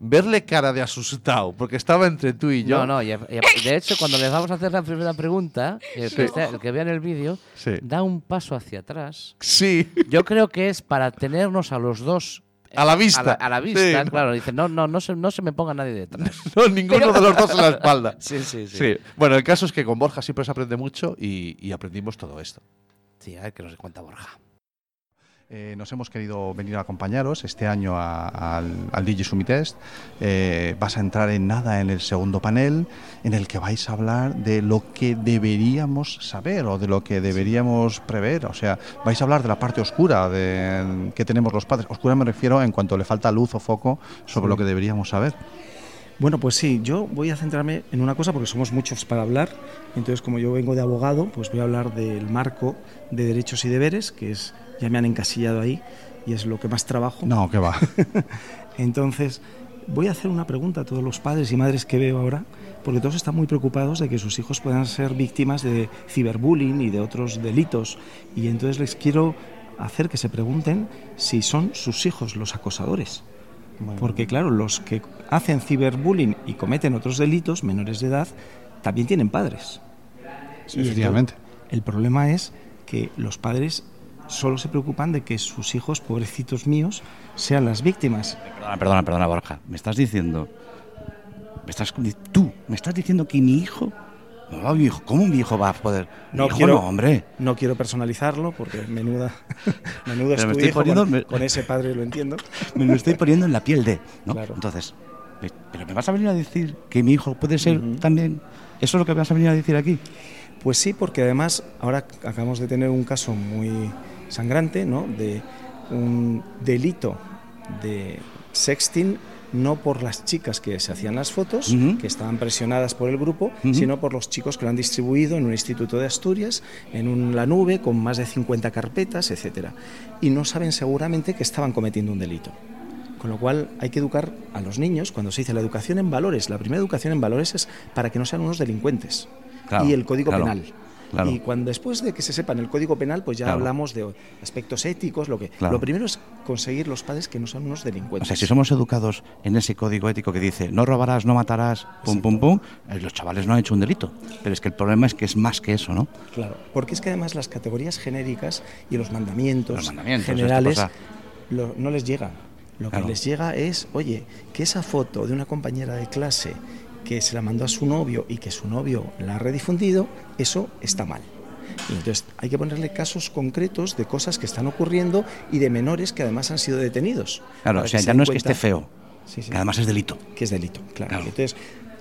verle cara de asustado, porque estaba entre tú y yo. No, no, y, y- de hecho, cuando le vamos a hacer la primera pregunta, el que, esté- el que vea en el vídeo, Sí. da un paso hacia atrás. Sí. Yo creo que es para tenernos a los dos. eh, A la vista. A la, a la vista, Sí, no. claro. Dice, no, no, no se, no se me ponga nadie detrás. [LAUGHS] No, ninguno de los dos en la espalda. [LAUGHS] Sí, sí, sí. Bueno, el caso es que con Borja siempre se aprende mucho y, y aprendimos todo esto. Sí, a ver qué nos cuenta Borja. Eh, nos hemos querido venir a acompañaros este año a- al, al Digi Summit Test. Eh, vas a entrar en nada en el segundo panel, en el que vais a hablar de lo que deberíamos saber o de lo que deberíamos prever. O sea, vais a hablar de la parte oscura de, que tenemos los padres. Oscura me refiero en cuanto le falta luz o foco sobre Sí. lo que deberíamos saber. Bueno, pues sí, yo voy a centrarme en una cosa porque somos muchos para hablar. Entonces, como yo vengo de abogado, pues voy a hablar del marco de derechos y deberes, que es ya me han encasillado ahí y es lo que más trabajo. No, que va. [LAUGHS] Entonces, voy a hacer una pregunta a todos los padres y madres que veo ahora, porque todos están muy preocupados de que sus hijos puedan ser víctimas de ciberbullying y de otros delitos. Y entonces les quiero hacer que se pregunten si son sus hijos los acosadores. Porque claro, los que hacen ciberbullying y cometen otros delitos menores de edad también tienen padres. Sí, efectivamente. el problema es que los padres solo se preocupan de que sus hijos, pobrecitos míos, sean las víctimas. Perdona, perdona, perdona, Borja. Me estás diciendo. Me estás, tú, me estás diciendo que mi hijo. No, mi hijo, ¿Cómo mi hijo va a poder.? No hijo quiero, no, hombre. no quiero personalizarlo porque menuda, [LAUGHS] menudo es me estoy hijo, poniendo- con, me- con ese padre lo entiendo. [LAUGHS] Me lo estoy poniendo en la piel de. ¿no? Claro. Entonces. ¿Pero me vas a venir a decir que mi hijo puede ser también. ¿Eso es lo que vas a venir a decir aquí? Pues sí, porque además ahora acabamos de tener un caso muy sangrante, ¿no? De un delito de sexting no por las chicas que se hacían las fotos, que estaban presionadas por el grupo, sino por los chicos que lo han distribuido en un instituto de Asturias, en un- la nube, con más de 50 carpetas, etcétera. Y no saben seguramente que estaban cometiendo un delito. Con lo cual hay que educar a los niños, cuando se dice la educación en valores, la primera educación en valores es para que no sean unos delincuentes. Claro, y el Código claro, Penal. Claro. Y cuando después de que se sepan el Código Penal, pues ya Claro. hablamos de aspectos éticos, lo que Claro. lo primero es conseguir los padres que no sean unos O delincuentes. sea, si somos educados en ese código ético que dice no robarás, no matarás, pum, pum, pum, eh, los chavales no han hecho un delito. Pero es que el problema es que es más que eso, ¿no? Claro, porque es que además las categorías genéricas y los mandamientos, Los mandamientos, esta generales lo- no les llegan. Lo que les llega es, oye, que esa foto de una compañera de clase que se la mandó a su novio y que su novio la ha redifundido, eso está mal. Y entonces hay que ponerle casos concretos de cosas que están ocurriendo y de menores que además han sido detenidos. Claro, o sea, se ya no es que esté feo, Sí, sí. que además es delito. Que es delito, claro. Entonces,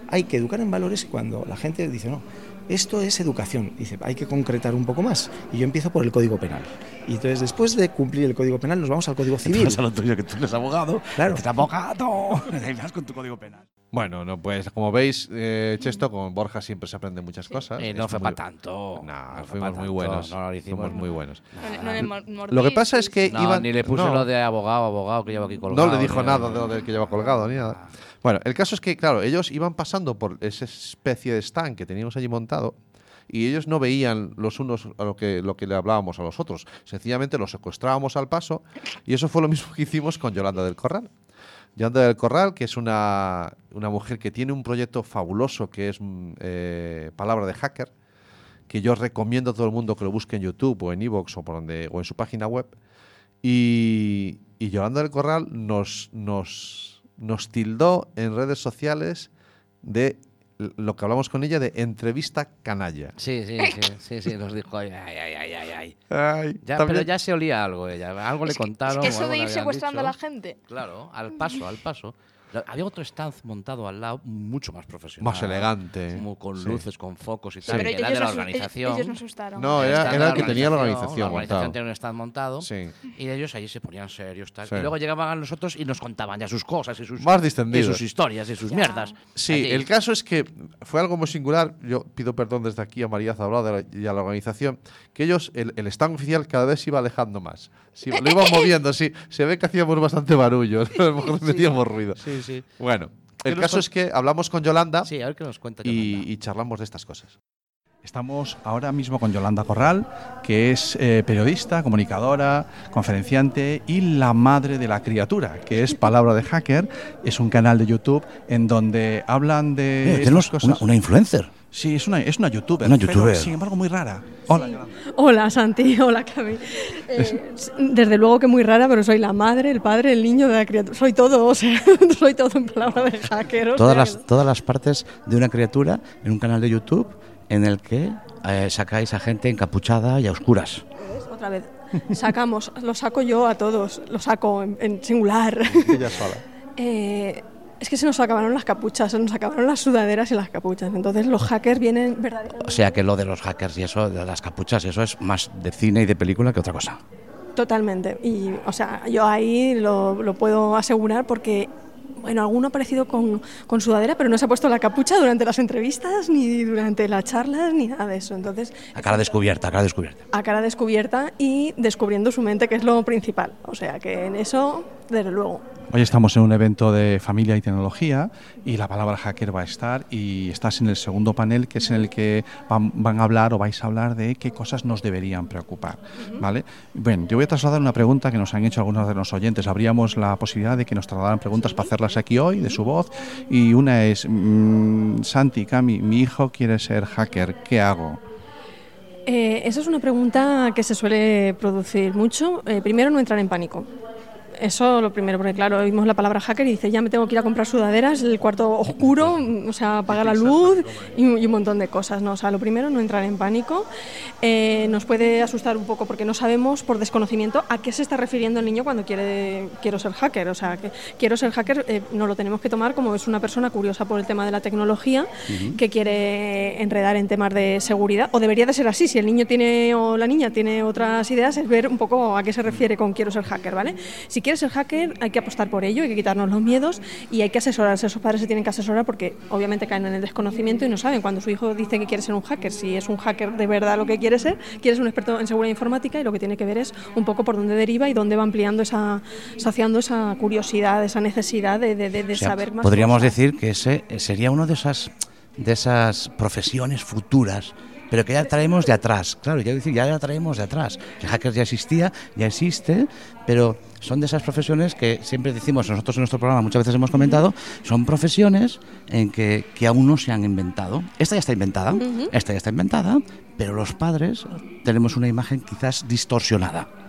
hay que educar en valores cuando la gente dice, no, esto es educación, dice, hay que concretar un poco más. Y yo empiezo por el Código Penal. Y entonces, después de cumplir el Código Penal, nos vamos al Código Civil. Entonces, a lo tuyo, que tú eres abogado, Claro. eres [LAUGHS] abogado, vas con tu código penal. Bueno, no, pues como veis, eh, Chesto, con Borja siempre se aprende muchas cosas. Eh, no fue muy- pa' tanto. No, No fue fuimos pa' muy tanto, buenos. no lo hicimos, fuimos no. muy buenos. No, no le mor- Lo que pasa es que No, iban. ni le puse no. lo de abogado, abogado que llevo aquí colgado. No le dijo ni- nada de lo del que lleva colgado ni nada. Bueno, el caso es que, claro, ellos iban pasando por esa especie de stand que teníamos allí montado y ellos no veían los unos a lo que, lo que le hablábamos a los otros. Sencillamente los secuestrábamos al paso y eso fue lo mismo que hicimos con Yolanda del Corral. Yolanda del Corral, que es una, una mujer que tiene un proyecto fabuloso que es mm, eh, Palabra de Hacker, que yo recomiendo a todo el mundo que lo busque en YouTube o en Evox o, por donde, o en su página web. Y, y Yolanda del Corral nos, nos, nos tildó en redes sociales de lo que hablamos con ella de entrevista canalla. Sí, sí, sí, sí, sí, nos dijo, ay, ay, ay, ay, ay, ay. Ya, pero ya se olía algo ella, algo le Es que- contaron. es que eso de le ir secuestrando a dicho. la gente. Claro, al paso, al paso. Había otro stand montado al lado, mucho más profesional. Más elegante. Como con Sí. luces, con focos y Sí. tal. Pero que era ellos de la organización. ellos no asustaron. No, era- stand era el que tenía la organización La organización montado. tenía un stand montado. Sí. Y ellos allí se ponían serios. Tal. Sí. Y luego llegaban a nosotros y nos contaban ya sus cosas y sus, Más y distendidos. sus historias y sus mierdas. Sí, Allí. el caso es que fue algo muy singular. Yo pido perdón desde aquí a María Zabrada y a la organización, que ellos, el, el stand oficial cada vez se iba alejando más. Sí, lo iban moviendo, sí. Se ve que hacíamos bastante barullo, a lo mejor metíamos ruido. Sí, sí. Bueno, ¿Qué el caso es que hablamos con Yolanda Sí, a ver qué nos cuenta y, y charlamos de estas cosas. Estamos ahora mismo con Yolanda Corral, que es eh, periodista, comunicadora, conferenciante y la madre de la criatura, que es Palabra de Hacker. Es un canal de YouTube en donde hablan de. Estas tenemos cosas. una, una influencer. Sí, es una, es una youtuber. Una pero, youtuber. sin embargo, muy rara. Hola. Hola Santi, [LAUGHS] hola Cami. Eh, desde luego que muy rara, pero soy la madre, el padre, el niño de la criatura. Soy todo, o sea, [LAUGHS] soy todo en palabra de hacker. Todas sea, las, todas las partes de una criatura en un canal de YouTube en el que eh, sacáis a gente encapuchada y a oscuras. ¿ves? Otra vez. Sacamos, [LAUGHS] lo saco yo a todos, lo saco en, en singular. Ella sola. Eh, es que se nos acabaron las capuchas, se nos acabaron las sudaderas y las capuchas. Entonces los hackers vienen verdaderamente. O sea que lo de los hackers y eso, de las capuchas, eso es más de cine y de película que otra cosa. Totalmente. Y, o sea, yo ahí lo, lo puedo asegurar porque, bueno, alguno ha aparecido con, con sudadera, pero no se ha puesto la capucha durante las entrevistas, ni durante las charlas, ni nada de eso. Entonces, A cara descubierta, a cara descubierta. a cara descubierta y descubriendo su mente, que es lo principal. O sea, que en eso, desde luego. Hoy estamos en un evento de familia y tecnología y la palabra hacker va a estar y estás en el segundo panel que es en el que van, van a hablar o vais a hablar de qué cosas nos deberían preocupar, ¿vale? Bueno, yo voy a trasladar una pregunta que nos han hecho algunos de los oyentes. Habríamos la posibilidad de que nos trasladaran preguntas para hacerlas aquí hoy de su voz y una es mm, Santi, Cami, mi hijo quiere ser hacker, ¿qué hago? Eh, esa es una pregunta que se suele producir mucho. Eh, primero, no entrar en pánico. Eso lo primero, porque claro, oímos la palabra hacker y dice, ya me tengo que ir a comprar sudaderas, el cuarto oscuro, o sea, apagar la luz y, un- y un montón de cosas. ¿no? O sea, lo primero, no entrar en pánico. Eh, nos puede asustar un poco porque no sabemos por desconocimiento a qué se está refiriendo el niño cuando quiere quiero ser hacker. O sea, que quiero ser hacker eh, no lo tenemos que tomar como es una persona curiosa por el tema de la tecnología que quiere enredar en temas de seguridad, o debería de ser así, si el niño tiene o la niña tiene otras ideas, es ver un poco a qué se refiere con quiero ser hacker, ¿vale? Si quieres ser hacker hay que apostar por ello, hay que quitarnos los miedos y hay que asesorarse, esos padres se tienen que asesorar porque obviamente caen en el desconocimiento y no saben cuando su hijo dice que quiere ser un hacker, si es un hacker de verdad lo que quiere ser, quiere ser un experto en seguridad informática y lo que tiene que ver es un poco por dónde deriva y dónde va ampliando esa, saciando esa curiosidad, esa necesidad de, de- de- de O sea, saber más. podríamos cosas. decir que ese eh, sería una de esas, de esas profesiones futuras, pero que ya traemos de atrás. Claro, ya decir, ya la traemos de atrás. El hacker ya existía, ya existe, pero son de esas profesiones que siempre decimos, nosotros en nuestro programa muchas veces hemos comentado, son profesiones en que, que aún no se han inventado. Esta ya está inventada, esta ya está inventada, pero los padres tenemos una imagen quizás distorsionada.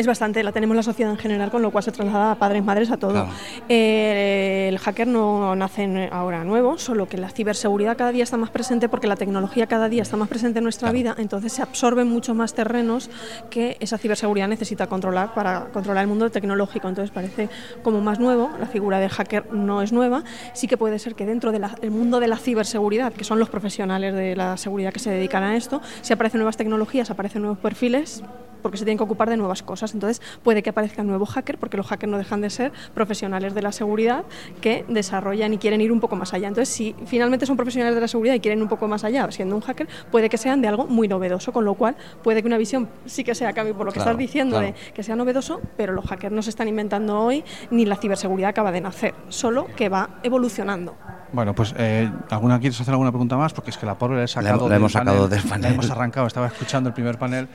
Es bastante, la tenemos la sociedad en general, con lo cual se traslada a padres, madres, a todo. Claro. Eh, el hacker no nace ahora nuevo, solo que la ciberseguridad cada día está más presente porque la tecnología cada día está más presente en nuestra vida, entonces se absorben mucho más terrenos que esa ciberseguridad necesita controlar para controlar el mundo tecnológico. Entonces parece como más nuevo, la figura del hacker no es nueva, sí que puede ser que dentro del mundo de la ciberseguridad, que son los profesionales de la seguridad que se dedican a esto, si aparecen nuevas tecnologías, aparecen nuevos perfiles, porque se tienen que ocupar de nuevas cosas. Entonces puede que aparezca un nuevo hacker, porque los hackers no dejan de ser profesionales de la seguridad que desarrollan y quieren ir un poco más allá. Entonces, si finalmente son profesionales de la seguridad y quieren un poco más allá, siendo un hacker, puede que sean de algo muy novedoso, con lo cual puede que una visión sí que sea, Cami, por lo que Claro, estás diciendo, claro. de que sea novedoso, pero los hackers no se están inventando hoy, ni la ciberseguridad acaba de nacer, solo que va evolucionando. Bueno, pues, eh, ¿alguna quieres hacer alguna pregunta más? Porque es que la pobre la he sacado, hemos- la del, hemos sacado del La panel. hemos arrancado, estaba escuchando el primer panel,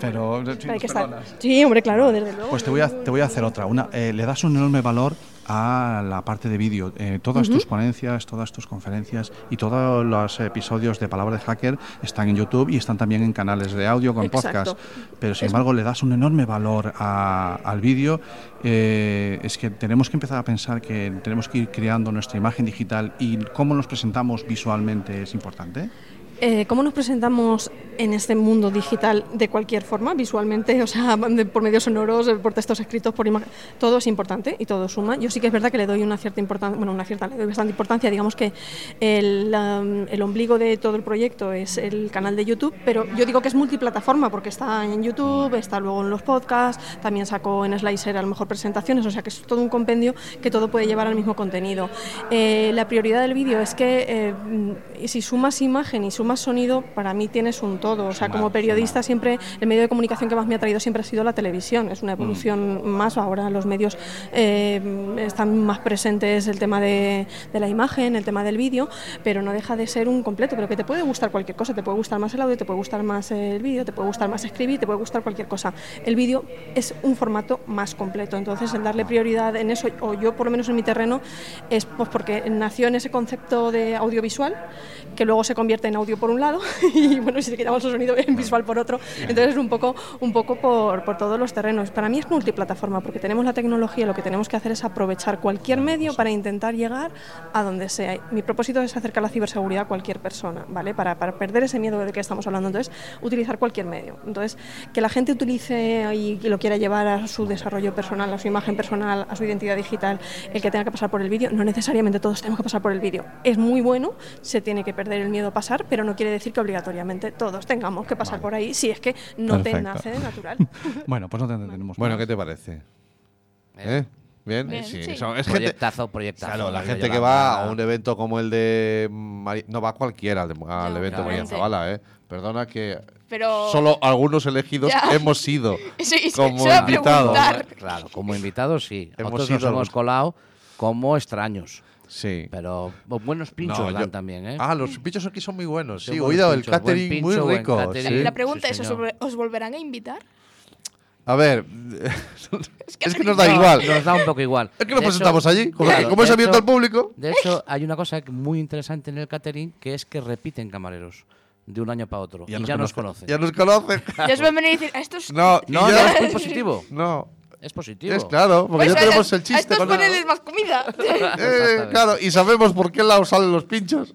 pero... Hay que estar- Sí, hombre, claro, desde luego. Pues te voy a, te voy a hacer otra. Una, eh, le das un enorme valor a la parte de vídeo. Eh, todas tus ponencias, todas tus conferencias y todos los episodios de Palabra de Hacker están en YouTube y están también en canales de audio con Exacto. podcast. Pero sin Es- embargo le das un enorme valor a- al vídeo. Eh, es que tenemos que empezar a pensar que tenemos que ir creando nuestra imagen digital y cómo nos presentamos visualmente es importante. Eh, ¿Cómo nos presentamos en este mundo digital de cualquier forma, visualmente, o sea, [LAUGHS] por medios sonoros, eh, por textos escritos, por imagen? Todo es importante y todo suma. Yo sí que es verdad que le doy una cierta importancia, bueno, una cierta, le doy bastante importancia. Digamos que el, ombligo de todo el proyecto es el canal de YouTube, pero yo digo que es multiplataforma porque está en YouTube, está luego en los podcasts, también saco en Slicer a lo mejor presentaciones, o sea que es todo un compendio que todo puede llevar al mismo contenido. Eh, la prioridad del vídeo es que mm, si sumas imagen y sumas más sonido, para mí tienes un todo. O sea, como periodista siempre, el medio de comunicación que más me ha traído siempre ha sido la televisión. Es una evolución más ahora. Los medios eh, están más presentes el tema de, de la imagen, el tema del vídeo, pero no deja de ser un completo. Pero que te puede gustar cualquier cosa. Te puede gustar más el audio, te puede gustar más el vídeo, te puede gustar más escribir, te puede gustar cualquier cosa. El vídeo es un formato más completo. Entonces, el darle prioridad en eso, o yo por lo menos en mi terreno, es pues porque nació en ese concepto de audiovisual, que luego se convierte en audio por un lado, [LAUGHS] y bueno, si le quitamos el sonido en visual por otro. Entonces, es un poco, un poco por, por todos los terrenos. Para mí es multiplataforma, porque tenemos la tecnología, lo que tenemos que hacer es aprovechar cualquier medio para intentar llegar a donde sea. Mi propósito es acercar la ciberseguridad a cualquier persona, ¿vale? Para, para perder ese miedo de que estamos hablando. Entonces, utilizar cualquier medio. Entonces, que la gente utilice y, y lo quiera llevar a su desarrollo personal, a su imagen personal, a su identidad digital, el que tenga que pasar por el vídeo, no necesariamente todos tenemos que pasar por el vídeo. Es muy bueno, se tiene que perder el miedo a pasar, pero no quiere decir que obligatoriamente todos tengamos que pasar por ahí si es que no te nace de natural. [LAUGHS] Bueno, pues no te entendemos. Bueno. ¿qué te parece? ¿Eh? ¿Bien? Bien, sí. es gente, Proyectazo, proyectazo. claro, la gente que va a un evento como el de... Mari- no va cualquiera al, de- al evento de María. Zavala, ¿eh? Perdona que Pero- solo algunos elegidos Ya. hemos sido [LAUGHS] Sí, sí, como invitados. Claro, como invitados sí. Hemos Otros sido nos hemos colado como extraños. Sí. Pero bu- buenos pinchos No, dan yo- tammen, ¿eh? Ah, los pinchos aquí son muy buenos. Sí, oído, el catering muy pincho, rico. catering. sí. La pregunta Sí, es, ¿os, señor. volver- ¿os volverán a invitar? A ver, [LAUGHS] es que nos da No, igual. Nos da un poco igual. Es que nos presentamos allí, como- como de es abierto hecho- al público. De hecho, hay una cosa muy interesante en el catering que es que repiten camareros de un año para otro. Ya y nos ya nos conocen. Ya nos conocen. Ya os van a venir a decir, "A estos... No, y No, ya- no, es muy positivo. [LAUGHS] No. Es positivo. Es claro, porque Pues ya a- tenemos el A chiste. estos con- ponerles más comida. [LAUGHS] Eh, claro, y sabemos por qué lado salen los pinchos.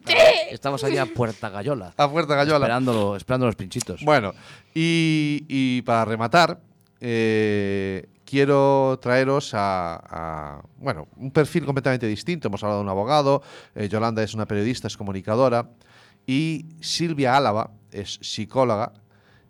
Estamos allá a Puerta Gallola. A Puerta Gallola. Esperándolo, esperando los pinchitos. Bueno, y, y para rematar, eh, quiero traeros a, a, bueno, un perfil completamente distinto. Hemos hablado de un abogado, eh, Yolanda es una periodista, es comunicadora, y Silvia Álava es psicóloga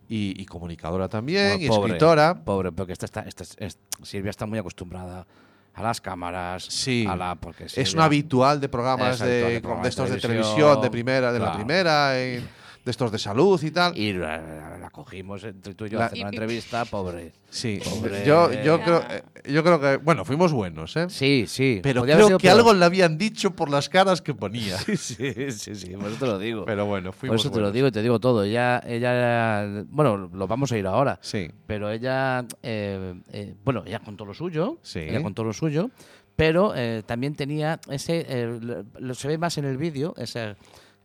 y, y comunicadora también, Bueno, y pobre, escritora. Pobre, porque esta, está- esta- es- Silvia está muy acostumbrada a las cámaras. Sí, A la, porque es una habitual de programas habitual de, de programas de estos de televisión, de primera, de la primera, en- de estos de salud y tal. Y la, cogimos entre tú y yo La- a hacer una entrevista, pobre. Sí, Pobre. yo, yo, creo, eh, yo creo que, bueno, fuimos buenos, ¿eh? Sí, sí. Pero creo que peor. algo le habían dicho por las caras que ponía. [LAUGHS] Sí, sí, sí, sí, por eso te lo digo. Pero bueno, Por fuimos eso te lo buenos. digo y te digo todo. Ella, ella, bueno, lo vamos a ir ahora. Sí. Pero ella, eh, eh, bueno, ella contó lo suyo. Sí. Ella contó lo suyo. Pero eh, también tenía ese, lo, se ve más en el vídeo, esa,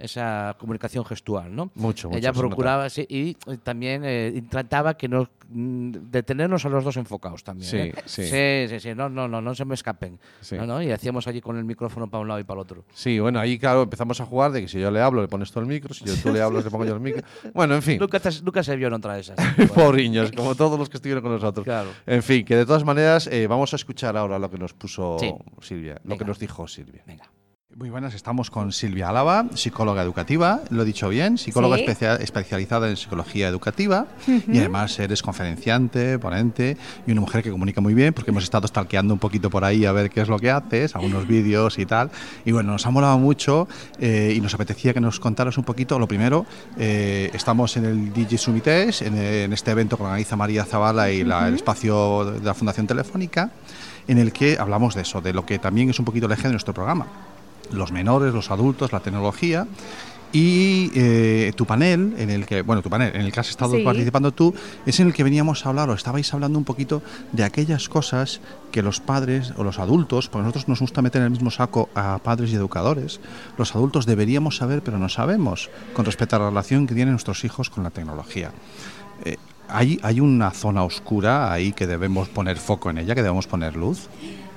esa comunicación gestual, ¿no? Mucho, mucho, Ella procuraba, sí, y también eh, trataba que nos, mm, de tenernos a los dos enfocados también. Sí, ¿eh? sí. sí, sí, sí, no, no, no, no se me escapen. Sí. No, no, y hacíamos allí con el micrófono para un lado y para el otro. Sí, bueno, ahí claro empezamos a jugar de que si yo le hablo le pones tú el micro, si yo, tú le hablas le pongo yo el micro. Bueno, en fin. Nunca, te- nunca se vio en otra de esas. [LAUGHS] Pobriños, como todos los que estuvieron con nosotros. Claro. En fin, que de todas maneras eh, vamos a escuchar ahora lo que nos puso. Silvia, lo Venga. que nos dijo Silvia. Venga. Muy buenas, estamos con Silvia Álava, psicóloga educativa, lo he dicho bien, psicóloga Sí. especia- especializada en psicología educativa y además eres conferenciante, ponente y una mujer que comunica muy bien porque hemos estado stalkeando un poquito por ahí a ver qué es lo que haces, algunos vídeos y tal. Y bueno, nos ha molado mucho eh, y nos apetecía que nos contaras un poquito. Lo primero, eh, estamos en el DJ Sumites, en, en este evento que organiza María Zavala y la- el espacio de la Fundación Telefónica, en el que hablamos de eso, de lo que también es un poquito el eje de nuestro programa los menores, los adultos, la tecnología. Y eh, tu panel, en el que, bueno, tu panel, en el que has estado Sí. participando tú, es en el que veníamos a hablar, o estabais hablando un poquito de aquellas cosas que los padres o los adultos, porque nosotros nos gusta meter en el mismo saco a padres y educadores, los adultos deberíamos saber, pero no sabemos, con respecto a la relación que tienen nuestros hijos con la tecnología. Eh, ¿hay, ¿Hay una zona oscura ahí que debemos poner foco en ella, que debemos poner luz?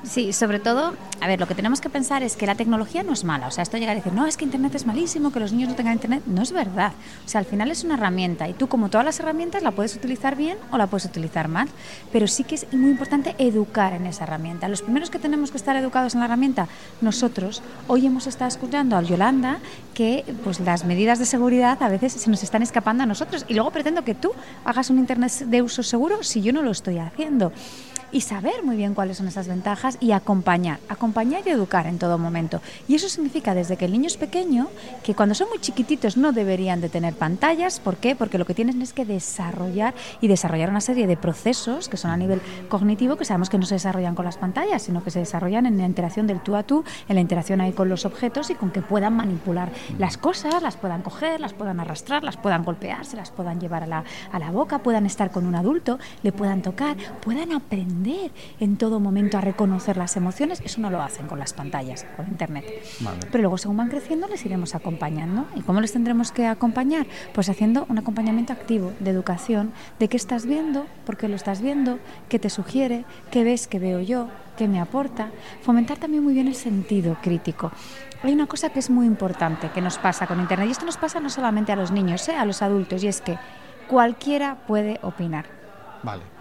Sí, sobre todo, a ver, lo que tenemos que pensar es que la tecnología no es mala. O sea, esto llega a decir, no, es que Internet es malísimo, que los niños no tengan Internet. No es verdad. O sea, al final es una herramienta y tú, como todas las herramientas, la puedes utilizar bien o la puedes utilizar mal. Pero sí que es muy importante educar en esa herramienta. Los primeros que tenemos que estar educados en la herramienta, nosotros. Hoy hemos estado escuchando a Yolanda que pues las medidas de seguridad a veces se nos están escapando a nosotros y luego pretendo que tú hagas un Internet de uso seguro si yo no lo estoy haciendo. Y saber muy bien cuáles son esas ventajas y acompañar, acompañar y educar en todo momento. Y eso significa desde que el niño es pequeño, que cuando son muy chiquititos no deberían de tener pantallas. ¿Por qué? Porque lo que tienen es que desarrollar y desarrollar una serie de procesos que son a nivel cognitivo, que sabemos que no se desarrollan con las pantallas, sino que se desarrollan en la interacción del tú a tú, en la interacción ahí con los objetos y con que puedan manipular las cosas, las puedan coger, las puedan arrastrar, las puedan golpear, se las puedan llevar a la, a la boca, puedan estar con un adulto, le puedan tocar, puedan aprender en todo momento a reconocer las emociones. Eso no lo hacen con las pantallas, con internet. Pero luego, según van creciendo, les iremos acompañando. ¿Y cómo les tendremos que acompañar? Pues haciendo un acompañamiento activo de educación, de qué estás viendo, por qué lo estás viendo, qué te sugiere, qué ves, qué veo yo, qué me aporta. Fomentar también muy bien el sentido crítico. Hay una cosa que es muy importante que nos pasa con Internet, y esto nos pasa no solamente a los niños, ¿eh? a los adultos, y es que cualquiera puede opinar. Vale.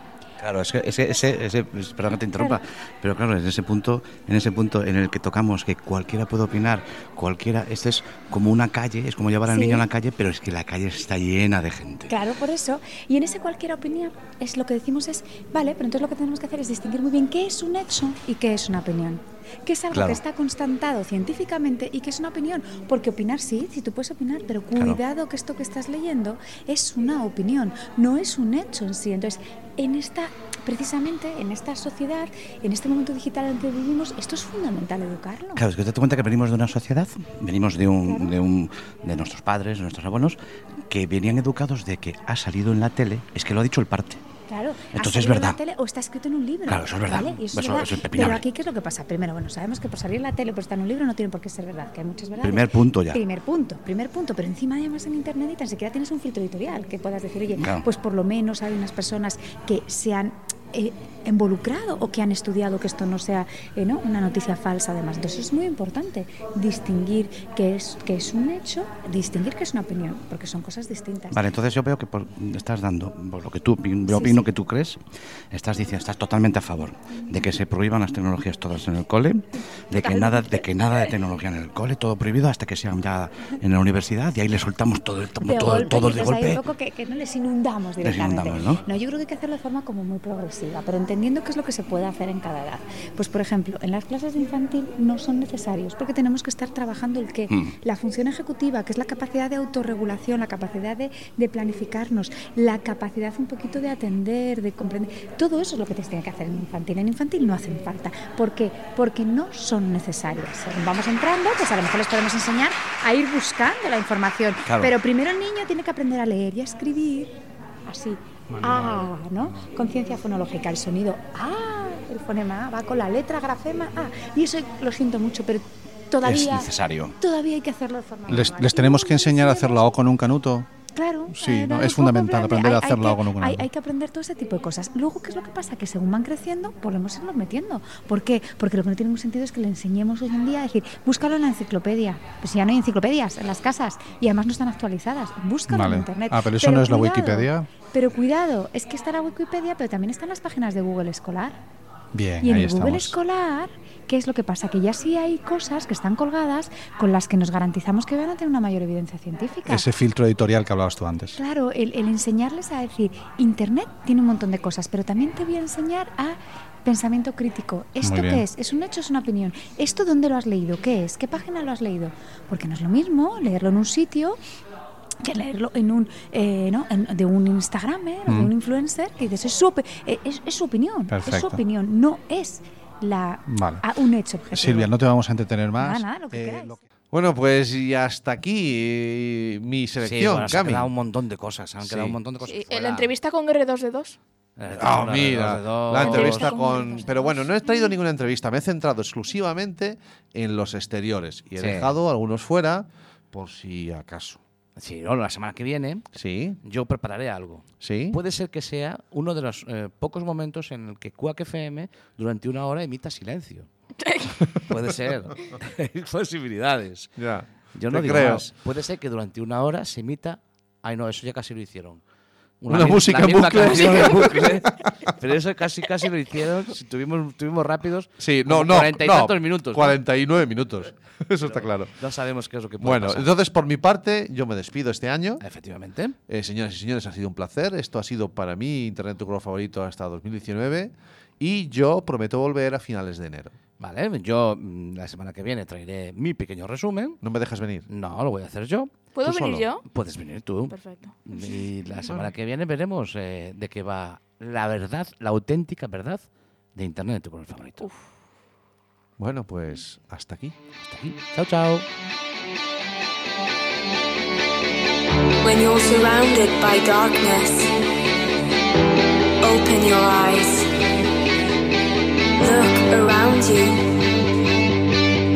Claro, es que ese, ese, ese- perdón que te interrumpa, pero claro, en ese punto, en ese punto en el que tocamos que cualquiera puede opinar, cualquiera, este es como una calle, es como llevar al Sí. niño a la calle, pero es que la calle está llena de gente. Claro, por eso. Y en ese cualquier opinión, es lo que decimos es, vale, pero entonces lo que tenemos que hacer es distinguir muy bien qué es un hecho y qué es una opinión. ¿Qué es algo Claro. que está constatado científicamente y qué es una opinión? Porque opinar sí, sí tú puedes opinar, pero Claro. cuidado que esto que estás leyendo es una opinión, no es un hecho en sí. Entonces, en esta, precisamente, en esta sociedad, en este momento digital en el que vivimos, esto es fundamental educarlo. Claro, es que te das cuenta que venimos de una sociedad, venimos de, un, de, un, de nuestros padres, de nuestros abuelos, que venían educados de que ha salido en la tele, es que lo ha dicho el parte. Claro, Entonces es salido en la verdad. tele o está escrito en un libro. Claro, eso es verdad. ¿vale? Y eso es Eso- verdad. eso es impepinable. Pero aquí, ¿qué es lo que pasa? Primero, bueno, sabemos que por salir en la tele o por estar en un libro no tiene por qué ser verdad, que hay muchas verdades. Primer punto ya. Primer punto, primer punto. Pero encima, además, en Internet ni tan siquiera tienes un filtro editorial que puedas decir, oye, Claro. pues por lo menos hay unas personas que se han eh, involucrado o que han estudiado que esto no sea eh, ¿no? una noticia falsa, además. Entonces es muy importante distinguir qué es, qué es un hecho, distinguir qué es una opinión, porque son cosas distintas. Vale, entonces yo veo que por- estás dando, por lo que tú, yo opino que tú crees, estás diciendo, estás totalmente a favor de que se prohíban las tecnologías todas en el cole, de que nada, de que nada de tecnología en el cole, todo prohibido hasta que sean ya en la universidad y ahí le soltamos todo, el- todo, de todo, golpe, todo de golpe. un poco que, que no les inundamos Les directamente. inundamos, ¿no? yo creo que hay que hacerlo de forma como muy progresiva, pero entendiendo qué es lo que se puede hacer en cada edad. Pues, por ejemplo, en las clases de infantil no son necesarios, porque tenemos que estar trabajando el qué. Mm. La función ejecutiva, que es la capacidad de autorregulación, la capacidad de, de planificarnos, la capacidad un poquito de atender, de comprender. Todo eso es lo que te tiene que hacer en infantil. En infantil no hacen falta. ¿Por qué? Porque no son necesarias. Vamos entrando, pues a lo mejor les podemos enseñar a ir buscando la información. Claro. Pero primero el niño tiene que aprender a leer y a escribir así. Ah, ¿no? Conciencia fonológica, el sonido ah, el fonema A va con la letra grafema A. Y eso lo siento mucho, pero todavía Es necesario. Todavía hay que hacerlo de forma Les, les tenemos que enseñar a hacer la O con un canuto. Claro. Sí, eh, no, es fundamental aprender a Hay- hay la que- con hay, que aprender todo ese tipo de cosas. Luego, ¿qué es lo que pasa? Que según van creciendo, podemos irnos metiendo. ¿Por qué? Porque lo que no tiene ningún sentido es que le enseñemos hoy en día a decir, búscalo en la enciclopedia. Pues si ya no hay enciclopedias en las casas y además no están actualizadas, búscalo Vale. en internet. Ah, pero eso no es la cuidado, Wikipedia. Pero cuidado, es que está la Wikipedia, pero también están las páginas de Google Escolar. Bien, Y en ahí el Google estamos. Escolar, ¿qué es lo que pasa? Que ya sí hay cosas que están colgadas con las que nos garantizamos que van a tener una mayor evidencia científica. Ese filtro editorial que hablabas tú antes. Claro, el, el enseñarles a decir, Internet tiene un montón de cosas, pero también te voy a enseñar a pensamiento crítico. ¿Esto qué es? ¿Es un hecho es una opinión? ¿Esto dónde lo has leído? ¿Qué es? ¿Qué página lo has leído? Porque no es lo mismo leerlo en un sitio que leerlo en un eh, ¿no? en- de un Instagramer o de Mm. un influencer que dices es su, opi- eh, es, es su opinión, es su opinión, no es la Vale. a- un hecho objetivo. Silvia, no te vamos a entretener más. Nada, nada, lo que Eh. Bueno, pues y hasta aquí eh, mi Sí, selección, bueno, se han quedado un montón de cosas, han Sí. quedado un montón de cosas. Sí, la entrevista con R2D2. Eh, Ah, de mira, dos, de dos. la entrevista Con con... Pero bueno, no he traído ninguna entrevista, me he centrado exclusivamente en los exteriores y he Sí. dejado algunos fuera por si acaso. Sí, no, la semana que viene Sí, yo prepararé algo. sí. Puede ser que sea uno de los eh, pocos momentos en el que Quack FM durante una hora emita silencio. [LAUGHS] Puede ser. [LAUGHS] Hay posibilidades. Ya. Yo no digo creo. más. Puede ser que durante una hora se emita. Ay, no, eso ya casi lo hicieron. Una mi- música la en misma bucle. canción en [LAUGHS] bucle. Pero eso casi casi lo hicieron. Si tuvimos, tuvimos rápidos. Sí, no, no. Cuarenta y no, tantos minutos. ¿no? 49 minutos. [LAUGHS] Eso está claro. No sabemos qué es lo que puede Bueno, pasar. entonces por mi parte, yo me despido este año. Efectivamente. Eh, señoras y señores, ha sido un placer. Esto ha sido para mí Internet tu color favorito hasta 2019. Y yo prometo volver a finales de enero. Vale, yo mm, la semana que viene traeré mi pequeño resumen. ¿No me dejas venir? No, lo voy a hacer yo. ¿Puedo ¿Tú venir solo? yo? Puedes venir tú. Perfecto. Y la semana que viene veremos eh, de qué va la verdad, la auténtica verdad de Internet de tu color favorito. Bueno, pues hasta aquí. Hasta aquí. Chao, chao. When you're surrounded by darkness, open your eyes. Look around you.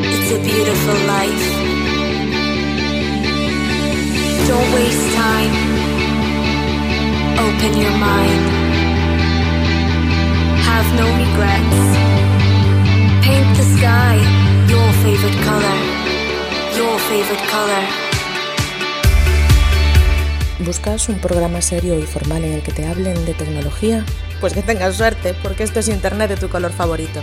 It's a beautiful life. Don't waste time. Open your mind. Have no regrets. Paint the sky your favorite color. Your favorite color. ¿Buscas un programa serio y formal en el que te hablen de tecnología? Pues que tengas suerte, porque esto es Internet de tu color favorito.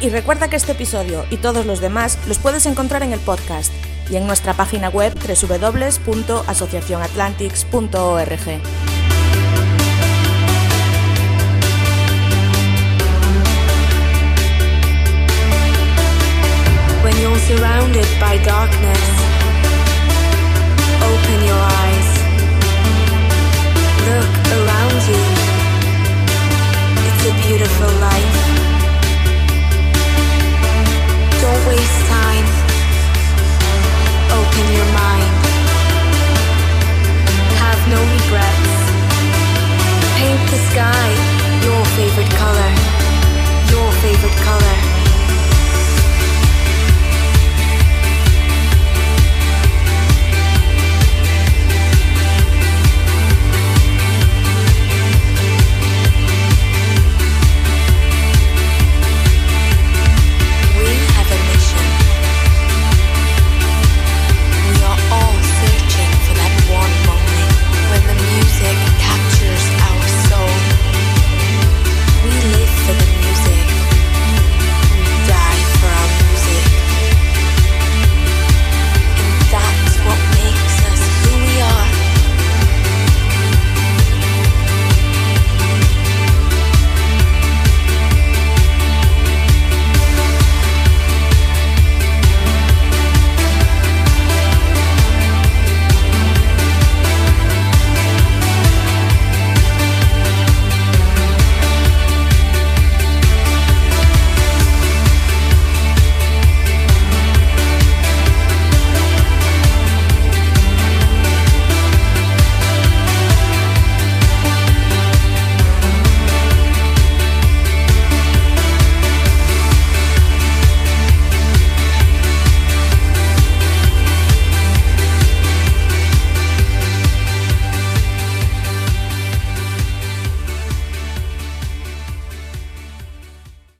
Y recuerda que este episodio y todos los demás los puedes encontrar en el podcast y en nuestra página web www.asociacionatlantics.org. When you're surrounded by darkness, open your eyes.